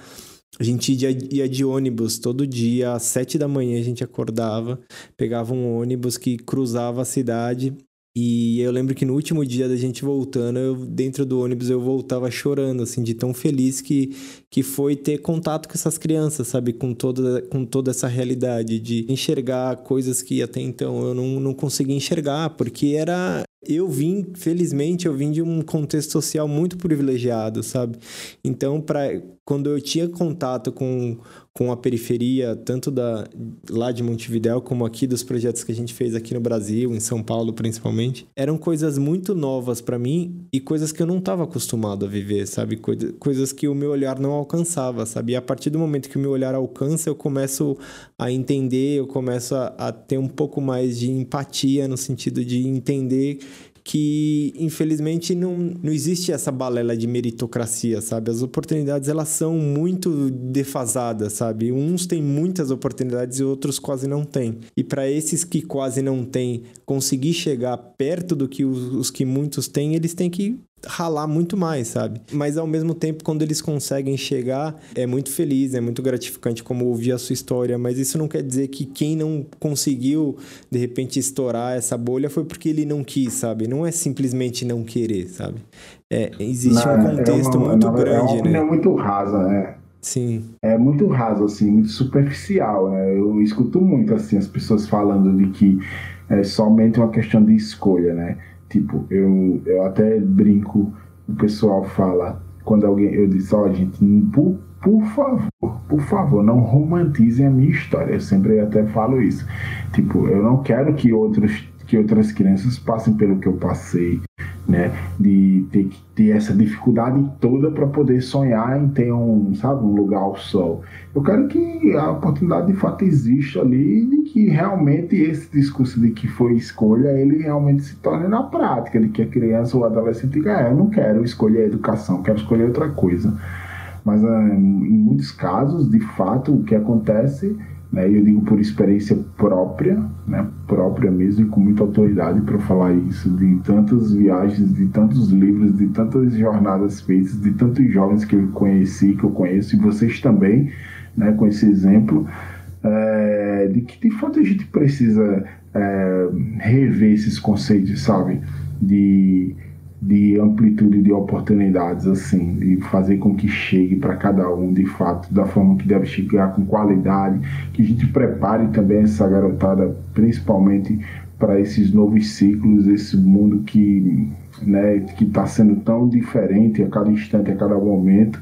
Speaker 1: a gente ia, ia de ônibus todo dia, às sete da manhã a gente acordava, pegava um ônibus que cruzava a cidade. E eu lembro que no último dia da gente voltando, eu, dentro do ônibus eu voltava chorando, assim, de tão feliz que, que foi ter contato com essas crianças, sabe? Com toda, com toda essa realidade, de enxergar coisas que até então eu não, não conseguia enxergar, porque era. Eu vim, felizmente, eu vim de um contexto social muito privilegiado, sabe? Então, pra, quando eu tinha contato com, com a periferia, tanto da, lá de Montevidéu, como aqui dos projetos que a gente fez aqui no Brasil, em São Paulo principalmente, eram coisas muito novas para mim e coisas que eu não estava acostumado a viver, sabe? Coisa, coisas que o meu olhar não alcançava, sabe? E a partir do momento que o meu olhar alcança, eu começo a entender, eu começo a, a ter um pouco mais de empatia no sentido de entender que infelizmente não, não existe essa balela de meritocracia, sabe? As oportunidades elas são muito defasadas, sabe? Uns têm muitas oportunidades e outros quase não têm. E para esses que quase não têm, conseguir chegar perto do que os, os que muitos têm, eles têm que ralar muito mais, sabe? Mas ao mesmo tempo, quando eles conseguem chegar, é muito feliz, é muito gratificante como ouvir a sua história, mas isso não quer dizer que quem não conseguiu de repente estourar essa bolha foi porque ele não quis, sabe? Não é simplesmente não querer, sabe? É, existe
Speaker 3: Não,
Speaker 1: um
Speaker 3: é
Speaker 1: contexto
Speaker 3: uma-
Speaker 1: muito
Speaker 3: É
Speaker 1: grande,
Speaker 3: uma
Speaker 1: né?
Speaker 3: opinião muito rasa, né?
Speaker 1: Sim.
Speaker 3: É muito raso, assim, muito superficial, né? Eu escuto muito, assim, as pessoas falando de que é somente uma questão de escolha, né? Tipo, eu, eu até brinco, o pessoal fala, quando alguém, eu disse, ó, gente, por, por favor, por favor, não romantizem a minha história. Eu sempre até falo isso. Tipo, eu não quero que outros que outras crianças passem pelo que eu passei, né? De ter que ter essa dificuldade toda para poder sonhar em ter um, sabe, um lugar ao sol. Eu quero que a oportunidade de fato exista ali e que realmente esse discurso de que foi escolha, ele realmente se torne na prática, de que a criança ou adolescente diga, é, eu não quero escolher a educação, quero escolher outra coisa. Mas ah, em muitos casos, de fato, o que acontece né, eu digo por experiência própria, né, própria mesmo e com muita autoridade para falar isso, de tantas viagens, de tantos livros, de tantas jornadas feitas, de tantos jovens que eu conheci, que eu conheço, e vocês também, né, com esse exemplo, é, de que de fato a gente precisa é, rever esses conceitos, sabe, de de amplitude de oportunidades, assim, e fazer com que chegue para cada um de fato, da forma que deve chegar, com qualidade, que a gente prepare também essa garotada, principalmente para esses novos ciclos, esse mundo que né, que está sendo tão diferente a cada instante, a cada momento,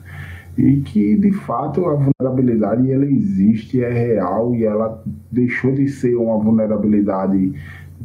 Speaker 3: e que de fato a vulnerabilidade ela existe, é real e ela deixou de ser uma vulnerabilidade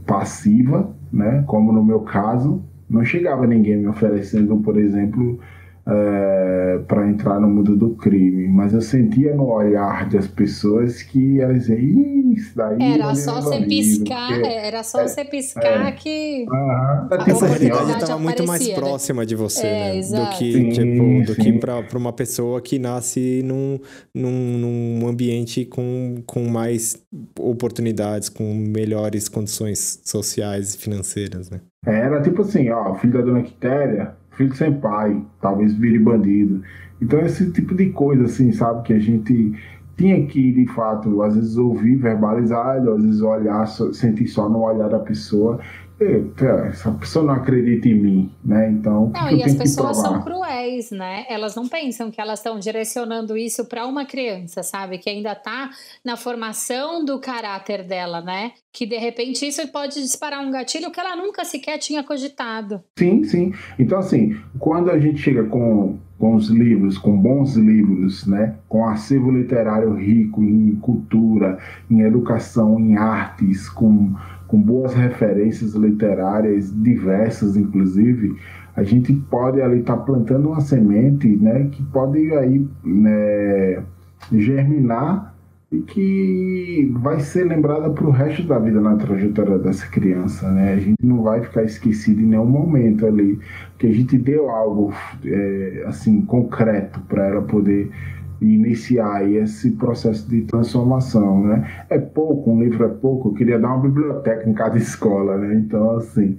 Speaker 3: passiva, né, como no meu caso, não chegava ninguém me oferecendo, por exemplo, é, para entrar no mundo do crime, mas eu sentia no olhar das pessoas que elas diziam, "Ih, isso daí.
Speaker 2: Era
Speaker 3: não
Speaker 2: só
Speaker 3: é
Speaker 2: você piscar,
Speaker 3: porque-
Speaker 2: era só você piscar que.
Speaker 3: É
Speaker 2: A
Speaker 3: tipo
Speaker 1: Essa realidade estava muito mais
Speaker 2: né?
Speaker 1: próxima de você,
Speaker 2: É,
Speaker 1: né? Do que,
Speaker 3: Sim,
Speaker 1: tipo, do
Speaker 3: sim.
Speaker 1: que para uma pessoa que nasce num, num, num ambiente com, com mais oportunidades, com melhores condições sociais e financeiras, né?
Speaker 3: Era tipo assim, ó, filho da dona Quitéria, filho sem pai, talvez vire bandido. Então esse tipo de coisa, assim, sabe, que a gente tinha que, de fato, às vezes ouvir, verbalizar, às vezes olhar, sentir só no olhar da pessoa essa pessoa não acredita em mim, né? Então,
Speaker 2: não, e as pessoas são cruéis, né? Elas não pensam que elas estão direcionando isso para uma criança, sabe? Que ainda está na formação do caráter dela, né? Que de repente isso pode disparar um gatilho que ela nunca sequer tinha cogitado.
Speaker 3: Sim, sim. Então, assim, quando a gente chega com, com os livros, com bons livros, né? Com acervo literário rico em cultura, em educação, em artes, com com boas referências literárias diversas, inclusive, a gente pode ali estar tá plantando uma semente, né, que pode aí né, germinar e que vai ser lembrada para o resto da vida na trajetória dessa criança, né? A gente não vai ficar esquecido em nenhum momento ali, que a gente deu algo é, assim concreto para ela poder iniciar esse processo de transformação, né? É pouco, um livro é pouco, eu queria dar uma biblioteca em cada escola, né? Então, assim,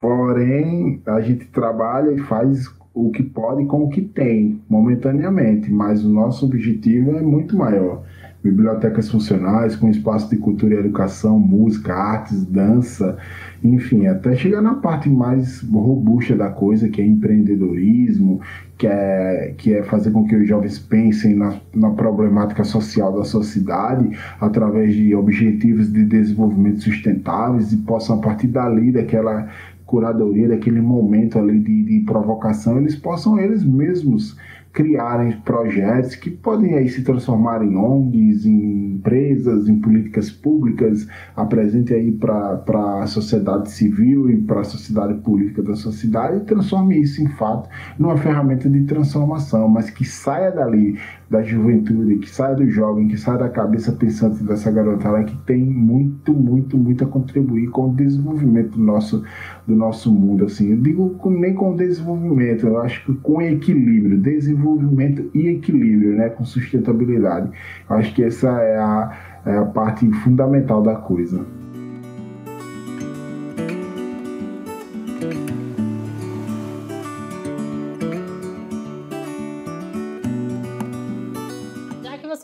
Speaker 3: porém, a gente trabalha e faz o que pode com o que tem, momentaneamente, mas o nosso objetivo é muito maior. Bibliotecas funcionais com espaço de cultura e educação, música, artes, dança, enfim, até chegar na parte mais robusta da coisa, que é empreendedorismo, que é, que é fazer com que os jovens pensem na, na problemática social da sociedade através de objetivos de desenvolvimento sustentáveis e possam, a partir dali, daquela curadoria, daquele momento ali de, de provocação, eles possam eles mesmos criarem projetos que podem aí se transformar em ONGs, em empresas, em políticas públicas, apresente aí para a sociedade civil e para a sociedade política da sociedade e transforme isso em fato numa ferramenta de transformação, mas que saia dali da juventude, que saia do jovem, que saia da cabeça pensante dessa garotada que tem muito, muito, muito a contribuir com o desenvolvimento do nosso, do nosso mundo. Assim, eu digo com, nem com desenvolvimento, eu acho que com equilíbrio, desenvolvimento e equilíbrio, né, com sustentabilidade. Eu acho que essa é a, é a parte fundamental da coisa.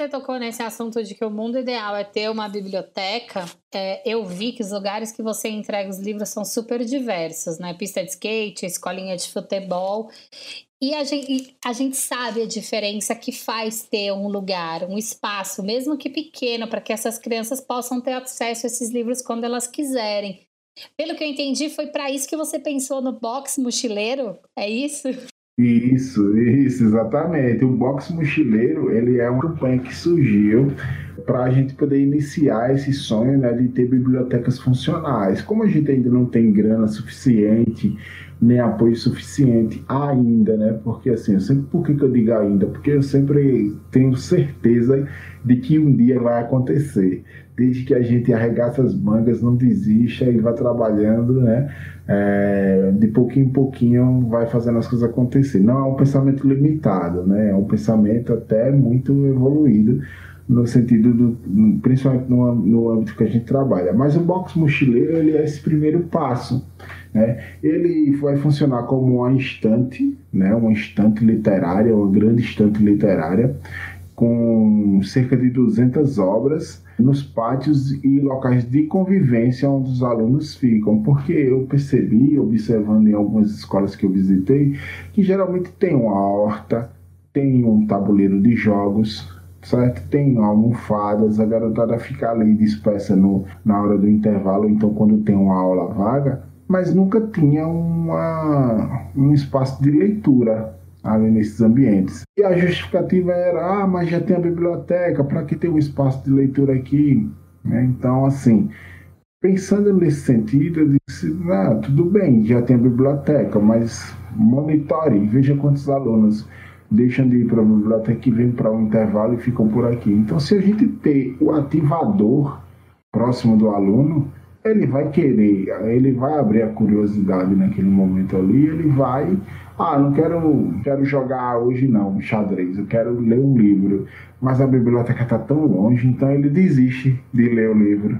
Speaker 2: Tocou nesse assunto de que o mundo ideal é ter uma biblioteca, é, eu vi que os lugares que você entrega os livros são super diversos, né? Pista de skate, escolinha de futebol. E a gente, a gente sabe a diferença que faz ter um lugar, um espaço, mesmo que pequeno, para que essas crianças possam ter acesso a esses livros quando elas quiserem. Pelo que eu entendi, foi para isso que você pensou no box mochileiro? É isso?
Speaker 3: Isso, isso, exatamente. O box mochileiro, ele é uma campanha que surgiu para a gente poder iniciar esse sonho né, de ter bibliotecas funcionais. Como a gente ainda não tem grana suficiente, nem apoio suficiente ainda, né? Porque assim, eu sempre, por que, que eu digo ainda? Porque eu sempre tenho certeza de que um dia vai acontecer desde que a gente arregaça as mangas, não desista e vá trabalhando, né? É, de pouquinho em pouquinho vai fazendo as coisas acontecer. Não é um pensamento limitado, né? É um pensamento até muito evoluído no sentido do, principalmente no, no âmbito que a gente trabalha. Mas o box mochileiro ele é esse primeiro passo, né? Ele vai funcionar como uma estante, né? Uma estante literária, uma grande estante literária com cerca de 200 obras nos pátios e locais de convivência onde os alunos ficam, porque eu percebi, observando em algumas escolas que eu visitei, que geralmente tem uma horta, tem um tabuleiro de jogos, certo? Tem almofadas, a garotada fica ali dispersa no, na hora do intervalo, então quando tem uma aula vaga, mas nunca tinha uma, um espaço de leitura ali nesses ambientes. E a justificativa era, ah, mas já tem a biblioteca, para que ter um espaço de leitura aqui? Né? Então, assim, pensando nesse sentido, eu disse, ah, tudo bem, já tem a biblioteca, mas monitore, veja quantos alunos deixam de ir para a biblioteca e vêm para um intervalo e ficam por aqui. Então, se a gente ter o ativador próximo do aluno, ele vai querer, ele vai abrir a curiosidade naquele momento ali, ele vai ah, não quero, quero jogar hoje não, xadrez, eu quero ler um livro. Mas a biblioteca está tão longe, então ele desiste de ler o livro.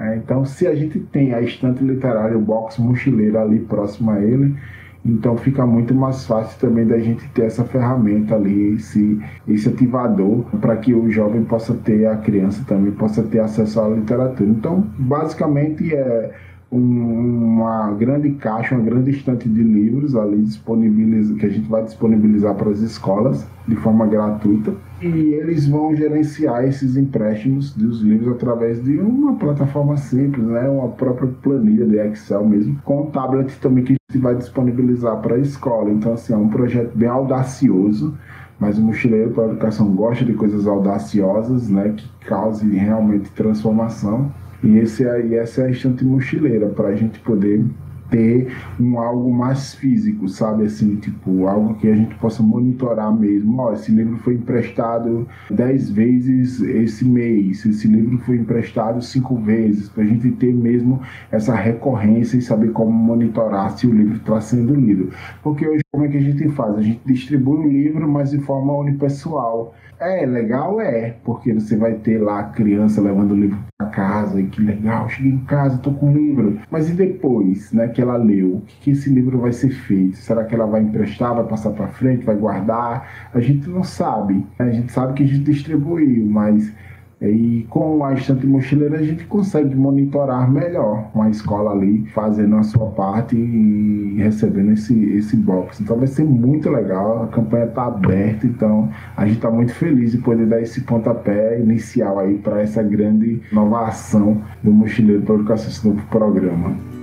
Speaker 3: É, então, se a gente tem a estante literária, o box mochileiro ali próximo a ele, Então fica muito mais fácil também da gente ter essa ferramenta ali, esse, esse ativador, para que o jovem possa ter, a criança também possa ter acesso à literatura. Então, basicamente é uma grande caixa, uma grande estante de livros ali disponibiliza, que a gente vai disponibilizar para as escolas de forma gratuita e eles vão gerenciar esses empréstimos dos livros através de uma plataforma simples, né, uma própria planilha de Excel mesmo, com um tablet também que gente vai disponibilizar para a escola. Então assim, é um projeto bem audacioso mas o mochileiro para a educação gosta de coisas audaciosas, né, que causem realmente transformação. E, esse é, e essa é a estante mochileira, para a gente poder ter um algo mais físico, sabe? Assim, tipo, algo que a gente possa monitorar mesmo. Ó, esse livro foi emprestado dez vezes esse mês, esse livro foi emprestado cinco vezes, para a gente ter mesmo essa recorrência e saber como monitorar se o livro está sendo lido. Porque hoje, como é que a gente faz? A gente distribui o livro, mas de forma unipessoal. É, legal é, porque você vai ter lá a criança levando o livro para casa, e que legal, cheguei em casa, tô com o livro. Mas e depois, né, que ela leu, o que, que esse livro vai ser feito? Será que ela vai emprestar, vai passar para frente, vai guardar? A gente não sabe. Né? A gente sabe que a gente distribuiu, mas e com a estante mochileira a gente consegue monitorar melhor uma escola ali fazendo a sua parte e recebendo esse, esse box. Então vai ser muito legal, a campanha está aberta, então a gente está muito feliz de poder dar esse pontapé inicial aí para essa grande inovação do Mochileiro para Educação, esse novo programa.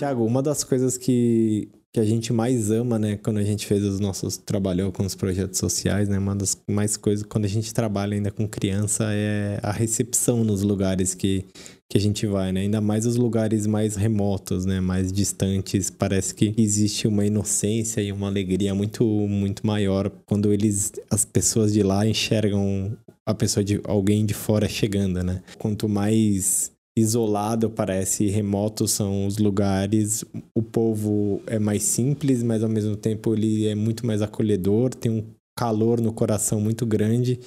Speaker 1: Tiago, uma das coisas que, que a gente mais ama, né, quando a gente fez os nossos trabalhou com os projetos sociais, né, uma das mais coisas quando a gente trabalha ainda com criança é a recepção nos lugares que, que a gente vai, né, ainda mais os lugares mais remotos, né, mais distantes, parece que existe uma inocência e uma alegria muito muito maior quando eles as pessoas de lá enxergam a pessoa de alguém de fora chegando, né? Quanto mais isolado, parece remoto são os lugares. O povo é mais simples, mas ao mesmo tempo ele é muito mais acolhedor, tem um calor no coração muito grande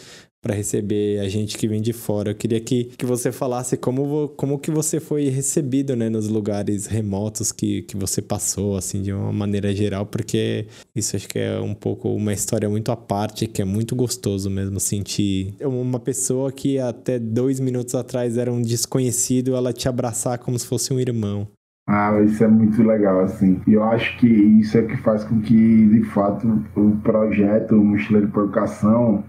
Speaker 1: para receber a gente que vem de fora. Eu queria que, que você falasse como, como que você foi recebido, né, nos lugares remotos que, que você passou, assim, de uma maneira geral, porque isso acho que é um pouco uma história muito à parte, que é muito gostoso mesmo sentir uma pessoa que até dois minutos atrás era um desconhecido, ela te abraçar como se fosse um irmão.
Speaker 3: Ah, isso é muito legal, assim. E eu acho que isso é que faz com que, de fato, o projeto Mochileiro de Educação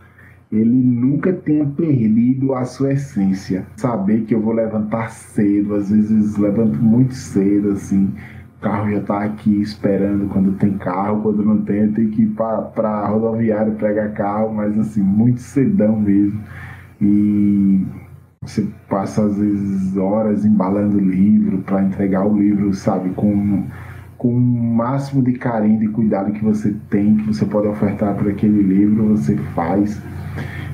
Speaker 3: ele nunca tenha perdido a sua essência. Saber que eu vou levantar cedo, às vezes levanto muito cedo, assim, o carro já está aqui esperando quando tem carro, quando não tem, eu tenho que ir para a rodoviária pegar carro, mas assim, muito cedão mesmo. E você passa às vezes horas embalando livro para entregar o livro, sabe, com com o máximo de carinho e cuidado que você tem, que você pode ofertar para aquele livro, você faz.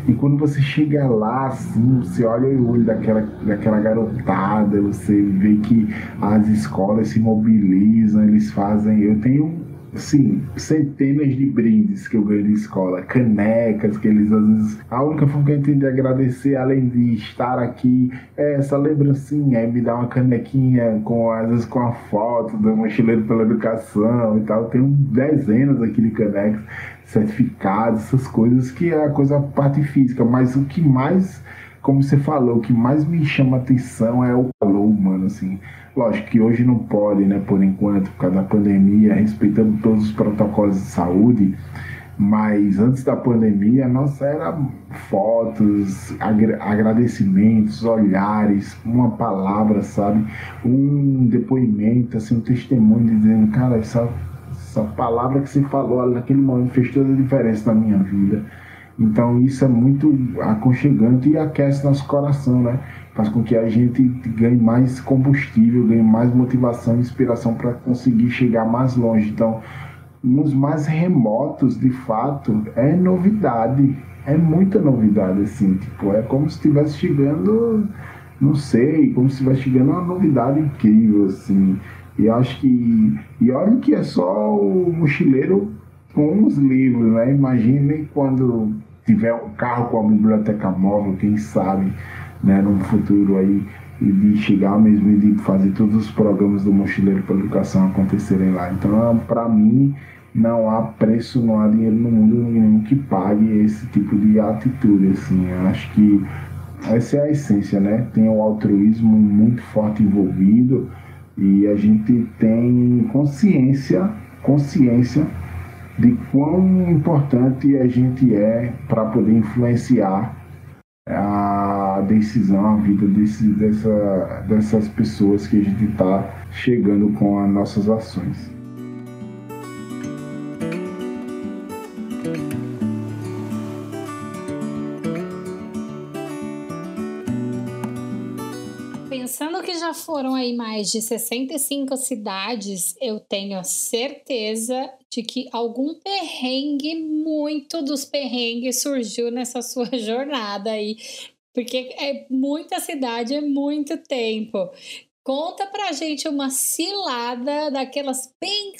Speaker 3: E quando você chega lá, assim, você olha o olho daquela, daquela garotada, você vê que as escolas se mobilizam, eles fazem. Eu tenho sim, centenas de brindes que eu ganhei de escola, canecas que eles às vezes. A única forma que eu entendi de agradecer, além de estar aqui, é essa lembrancinha, é me dar uma canequinha com, às vezes, com a foto do mochileiro pela educação e tal. Tenho dezenas aqui de canecas, certificados, essas coisas que é a coisa parte física, mas o que mais como você falou, o que mais me chama atenção é o calor humano, assim. Lógico que hoje não pode, né, por enquanto, por causa da pandemia, respeitando todos os protocolos de saúde, mas antes da pandemia, nossa, era fotos, agradecimentos, olhares, uma palavra, sabe? Um depoimento, assim, um testemunho dizendo, cara, essa, essa palavra que você falou naquele momento fez toda a diferença na minha vida. Então isso é muito aconchegante e aquece nosso coração, né? Faz com que a gente ganhe mais combustível, ganhe mais motivação e inspiração para conseguir chegar mais longe. Então, nos mais remotos, de fato, é novidade. É muita novidade, assim. Tipo, é como se estivesse chegando, não sei, como se estivesse chegando uma novidade incrível, assim. E acho que. E olha que é só o mochileiro com os livros, né? Imagine quando tiver um carro com a biblioteca móvel, quem sabe, né, no futuro aí, de chegar mesmo e de fazer todos os programas do Mochileiro para Educação acontecerem lá. Então, para mim, não há preço, não há dinheiro no mundo nenhum que pague esse tipo de atitude, assim. Eu acho que essa é a essência, né? Tem o altruísmo muito forte envolvido e a gente tem consciência, consciência de quão importante a gente é para poder influenciar a decisão, a vida desse, dessa, dessas pessoas que a gente está chegando com as nossas ações.
Speaker 2: Pensando que já foram aí mais de 65 cidades, eu tenho certeza de que algum perrengue, muito dos perrengues surgiu nessa sua jornada aí, porque é muita cidade, é muito tempo. Conta pra gente uma cilada daquelas bem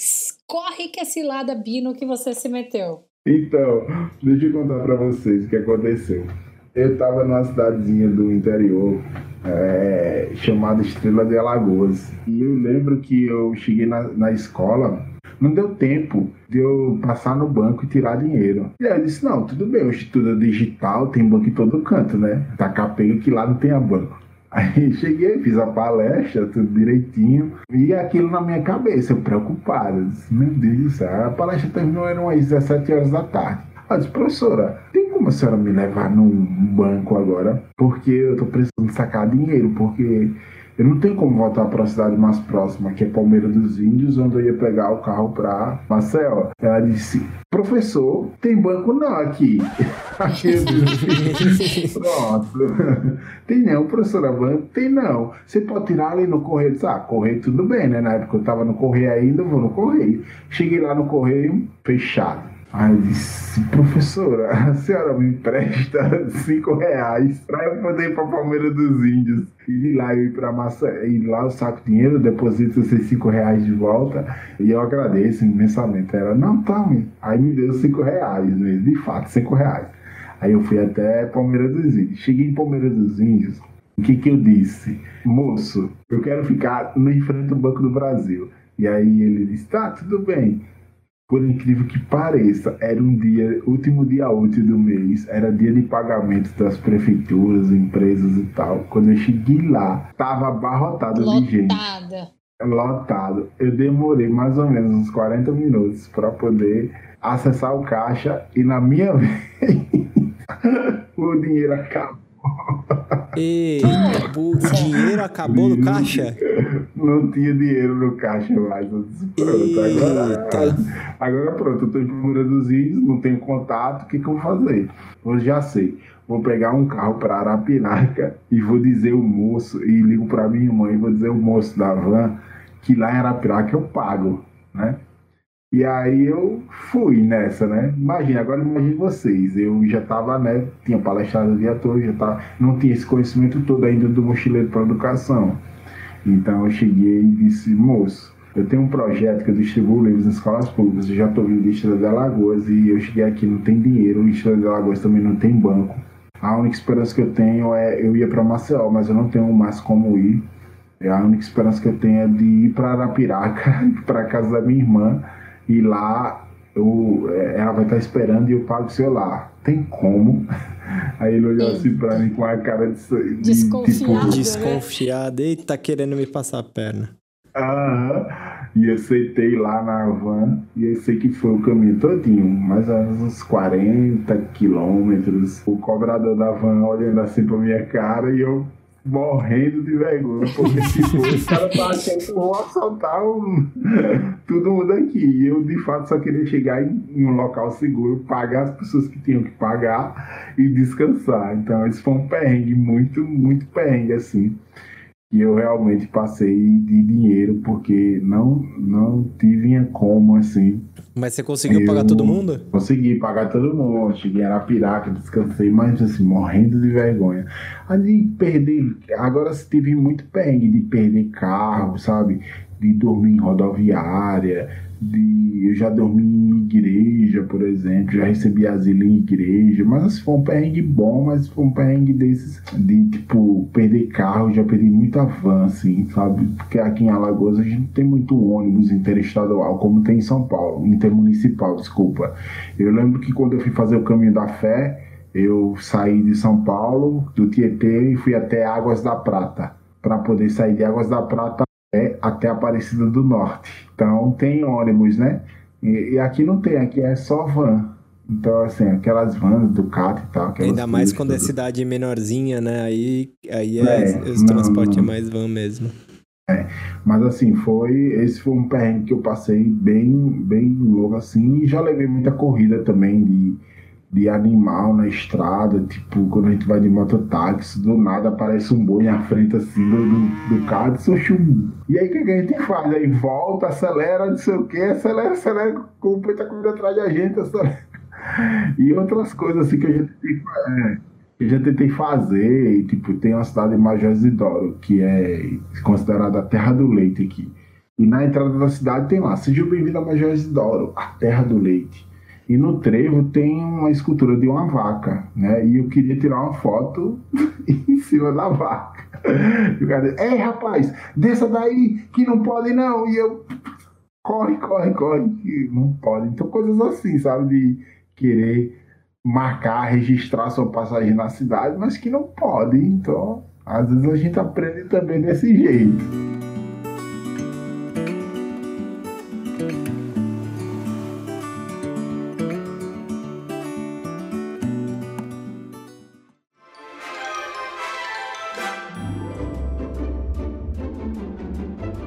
Speaker 2: corre que é cilada Bino que você se meteu.
Speaker 3: Então, deixa eu contar pra vocês o que aconteceu. Eu tava numa cidadezinha do interior é, chamada Estrela de Alagoas. E eu lembro que eu cheguei na, na escola, não deu tempo de eu passar no banco e tirar dinheiro. E aí eu disse, não, tudo bem, o Instituto é digital tem banco em todo canto, né? Tá capega que lá não tem a banco. Aí cheguei, fiz a palestra, tudo direitinho, e aquilo na minha cabeça, eu preocupado. Disse, Meu Deus do céu, a palestra terminou, eram umas 17 horas da tarde. Eu disse, professora, tem como a senhora me levar num banco agora? Porque eu tô precisando sacar dinheiro, porque eu não tenho como voltar para a cidade mais próxima, que é Palmeira dos Índios, onde eu ia pegar o carro para Marcel. Ela disse: Professor, tem banco não aqui. Pronto. Tem não, professora, banco? Tem não. Você pode tirar ali no correio. Disse, ah, correio tudo bem, né? Na época eu estava no correio ainda, eu vou no correio. Cheguei lá no correio, fechado. Aí disse, professora, a senhora me empresta cinco reais para eu poder ir para Palmeira dos Índios. E lá eu ir para massa, e lá eu saco dinheiro, deposito esses cinco reais de volta e eu agradeço imensamente. Ela, não, tome. Aí me deu cinco reais mesmo, de fato, cinco reais. Aí eu fui até Palmeira dos Índios. Cheguei em Palmeira dos Índios, o que que eu disse? Moço, eu quero ficar no frente do Banco do Brasil. E aí ele disse, tá, tudo bem por incrível que pareça, era um dia, último dia útil do mês, era dia de pagamento das prefeituras, empresas e tal. Quando eu cheguei lá, tava abarrotado de gente. Lotado. Eu demorei mais ou menos uns 40 minutos para poder acessar o caixa e na minha vez o dinheiro acabou.
Speaker 1: Eita, o dinheiro acabou no caixa?
Speaker 3: Não tinha dinheiro no caixa mais. Pronto, agora, agora pronto, eu tô Palmeira dos Índios, não tenho contato, o que, que eu vou fazer? Eu já sei. Vou pegar um carro para Arapiraca e vou dizer o moço, e ligo para minha mãe, vou dizer o moço da van que lá em Arapiraca eu pago, né? E aí eu fui nessa, né? Imagina, agora imagine vocês, eu já estava, né? Tinha palestrado o dia todo, já tava, não tinha esse conhecimento todo ainda do mochileiro para educação. Então eu cheguei e disse, moço, eu tenho um projeto que eu distribuo livros nas escolas públicas, eu já estou vindo de Estrela de Alagoas e eu cheguei aqui, não tem dinheiro, Estrela de Alagoas também não tem banco. A única esperança que eu tenho é eu ia para Maceió, mas eu não tenho mais como ir. A única esperança que eu tenho é de ir para Arapiraca, para casa da minha irmã e lá eu, é, ela vai estar esperando e eu pago o celular. Tem como? Aí ele olhou assim pra mim com a cara de, de
Speaker 2: desconfiado.
Speaker 1: Tipo, desconfiado. Eita, tá querendo me passar a perna.
Speaker 3: Aham. E eu aceitei lá na van e eu sei que foi o caminho todinho, mais ou menos uns 40 quilômetros. O cobrador da van olhando assim pra minha cara e eu morrendo de vergonha, porque tipo, os caras tá achando que vão assaltar um... todo mundo aqui. E eu, de fato, só queria chegar em, em, um local seguro, pagar as pessoas que tinham que pagar e descansar. Então, esse foi um perrengue, muito, muito perrengue, assim. E eu realmente passei de dinheiro, porque não, não tive como, assim,
Speaker 1: mas você conseguiu eu pagar todo mundo?
Speaker 3: Consegui pagar todo mundo. Cheguei em Arapiraca, descansei, mas assim, morrendo de vergonha. Ali perder. Agora tive muito perrengue de perder carro, sabe? De dormir em rodoviária, de. Eu já dormi em igreja, por exemplo, já recebi asilo em igreja, mas assim, foi um perrengue bom, mas foi um perrengue desses de tipo perder carro, já perdi muita van, assim, sabe? Porque aqui em Alagoas a gente tem muito ônibus interestadual, como tem em São Paulo, intermunicipal, desculpa. Eu lembro que quando eu fui fazer o caminho da fé, eu saí de São Paulo, do Tietê, e fui até Águas da Prata, para poder sair de Águas da Prata é, até Aparecida do Norte. Então tem ônibus, né? E, e, aqui não tem, aqui é só van. Então, assim, aquelas vans do CAT e tal.
Speaker 1: Ainda mais quando é cidade menorzinha, né? Aí, aí é, é o transporte é mais van mesmo.
Speaker 3: É, mas assim, foi. Esse foi um perrengue que eu passei bem, bem louco assim. E já levei muita corrida também de de animal na estrada, tipo, quando a gente vai de mototáxi, do nada aparece um boi na frente assim do, do carro, e aí o que, a gente faz? Aí volta, acelera, não sei o que, acelera, acelera, o boi tá correndo atrás da gente, acelera. E outras coisas assim que a gente tem é, eu já tentei fazer, e, tipo, tem uma cidade de Major Isidoro, que é considerada a terra do leite aqui. E na entrada da cidade tem lá, seja bem-vindo a Major Isidoro, a terra do leite. E no trevo tem uma escultura de uma vaca, né? E eu queria tirar uma foto em cima da vaca. E o cara disse, ei rapaz, desça daí que não pode não. E eu, corre, corre, corre, que não pode. Então coisas assim, sabe? De querer marcar, registrar sua passagem na cidade, mas que não pode. Então, às vezes a gente aprende também desse jeito.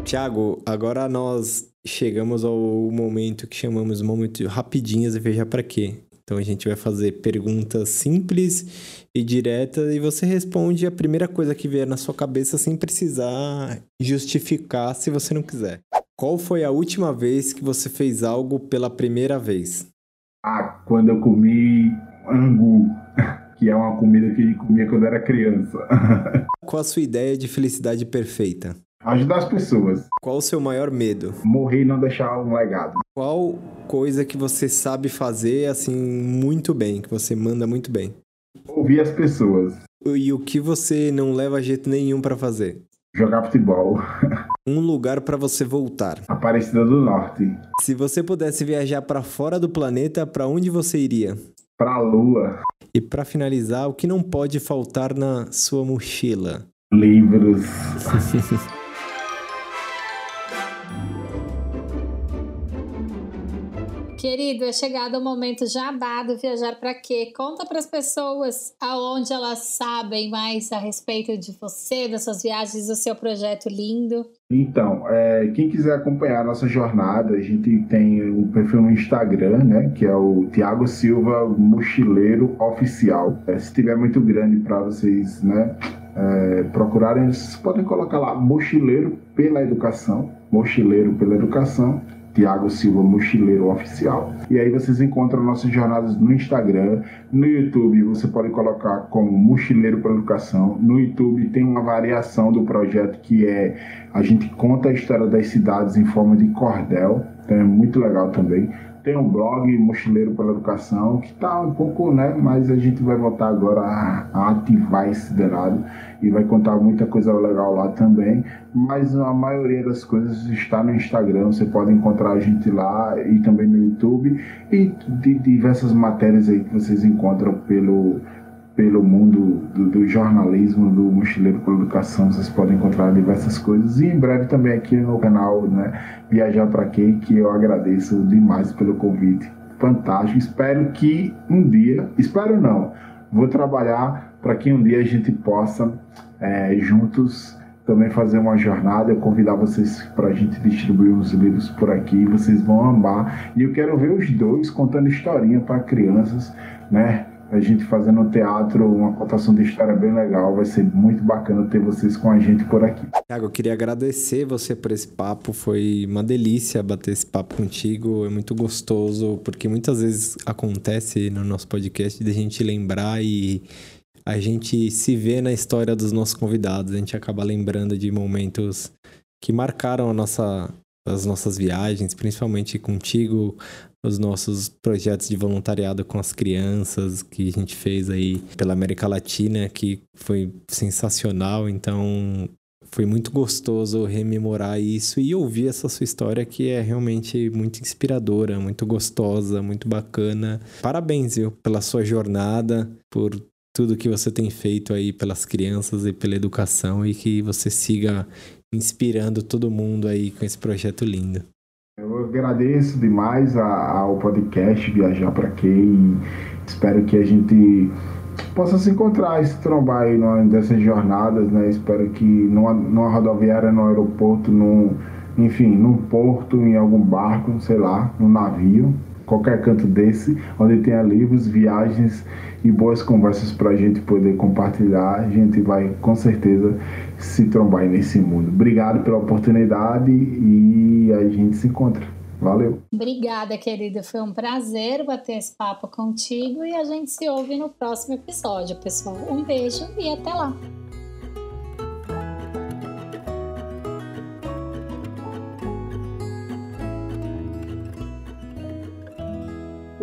Speaker 1: Tiago, agora nós chegamos ao momento que chamamos momento rapidinhas e veja para quê. Então a gente vai fazer perguntas simples e diretas e você responde a primeira coisa que vier na sua cabeça sem precisar justificar se você não quiser. Qual foi a última vez que você fez algo pela primeira vez?
Speaker 3: Ah, quando eu comi angu, que é uma comida que comia quando era criança.
Speaker 1: Qual a sua ideia de felicidade perfeita?
Speaker 3: Ajudar as pessoas.
Speaker 1: Qual o seu maior medo?
Speaker 3: Morrer e não deixar um legado.
Speaker 1: Qual coisa que você sabe fazer assim muito bem, que você manda muito bem?
Speaker 3: Ouvir as pessoas.
Speaker 1: E o que você não leva jeito nenhum para fazer?
Speaker 3: Jogar futebol.
Speaker 1: um lugar para você voltar.
Speaker 3: Aparecida do Norte.
Speaker 1: Se você pudesse viajar para fora do planeta, para onde você iria?
Speaker 3: Para a Lua.
Speaker 1: E para finalizar, o que não pode faltar na sua mochila?
Speaker 3: Livros.
Speaker 2: Querido, é chegado o momento já dado viajar para quê? Conta para as pessoas aonde elas sabem mais a respeito de você, das suas viagens, do seu projeto lindo.
Speaker 3: Então, é, quem quiser acompanhar a nossa jornada, a gente tem o um perfil no Instagram, né, que é o Tiago Silva Mochileiro Oficial. É, se tiver muito grande para vocês, né, é, procurarem, vocês podem colocar lá Mochileiro pela Educação, Mochileiro pela Educação Tiago Silva Mochileiro Oficial. E aí vocês encontram nossas jornadas no Instagram, no YouTube você pode colocar como Mochileiro para Educação. No YouTube tem uma variação do projeto que é a gente conta a história das cidades em forma de cordel, então é muito legal também. Tem um blog Mochileiro pela Educação, que está um pouco, né? Mas a gente vai voltar agora a, a ativar esse danado e vai contar muita coisa legal lá também. Mas a maioria das coisas está no Instagram, você pode encontrar a gente lá e também no YouTube. E de diversas matérias aí que vocês encontram pelo pelo mundo do, do, jornalismo, do Mochileiro pela Educação, vocês podem encontrar diversas coisas. E em breve também aqui no canal, né, Viajar para Quem, que eu agradeço demais pelo convite. Fantástico. Espero que um dia, espero não, vou trabalhar para que um dia a gente possa é, juntos também fazer uma jornada, eu convidar vocês para a gente distribuir os livros por aqui, vocês vão amar. E eu quero ver os dois contando historinha para crianças, né? A gente fazendo teatro, uma contação de história bem legal. Vai ser muito bacana ter vocês com a gente por aqui.
Speaker 1: Tiago, eu queria agradecer você por esse papo. Foi uma delícia bater esse papo contigo. É muito gostoso, porque muitas vezes acontece no nosso podcast de a gente lembrar e a gente se vê na história dos nossos convidados. A gente acaba lembrando de momentos que marcaram a nossa, as nossas viagens, principalmente contigo, os nossos projetos de voluntariado com as crianças que a gente fez aí pela América Latina, que foi sensacional. Então, foi muito gostoso rememorar isso e ouvir essa sua história que é realmente muito inspiradora, muito gostosa, muito bacana. Parabéns, viu, pela sua jornada, por tudo que você tem feito aí pelas crianças e pela educação e que você siga inspirando todo mundo aí com esse projeto lindo.
Speaker 3: Eu agradeço demais ao podcast Viajar para Quem. Espero que a gente possa se encontrar e se trombar aí numa dessas jornadas, né? Espero que numa, numa rodoviária, no aeroporto, num, enfim, num porto, em algum barco, sei lá, num navio, qualquer canto desse, onde tenha livros, viagens e boas conversas para a gente poder compartilhar. A gente vai com certeza se trombar nesse mundo. Obrigado pela oportunidade e a gente se encontra. Valeu.
Speaker 2: Obrigada, querida. Foi um prazer bater esse papo contigo e a gente se ouve no próximo episódio, pessoal. Um beijo e até lá.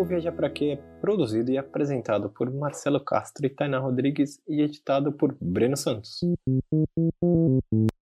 Speaker 1: O Viajar Pra Quê é produzido e apresentado por Marcelo Castro e Tainá Rodrigues e editado por Breno Santos.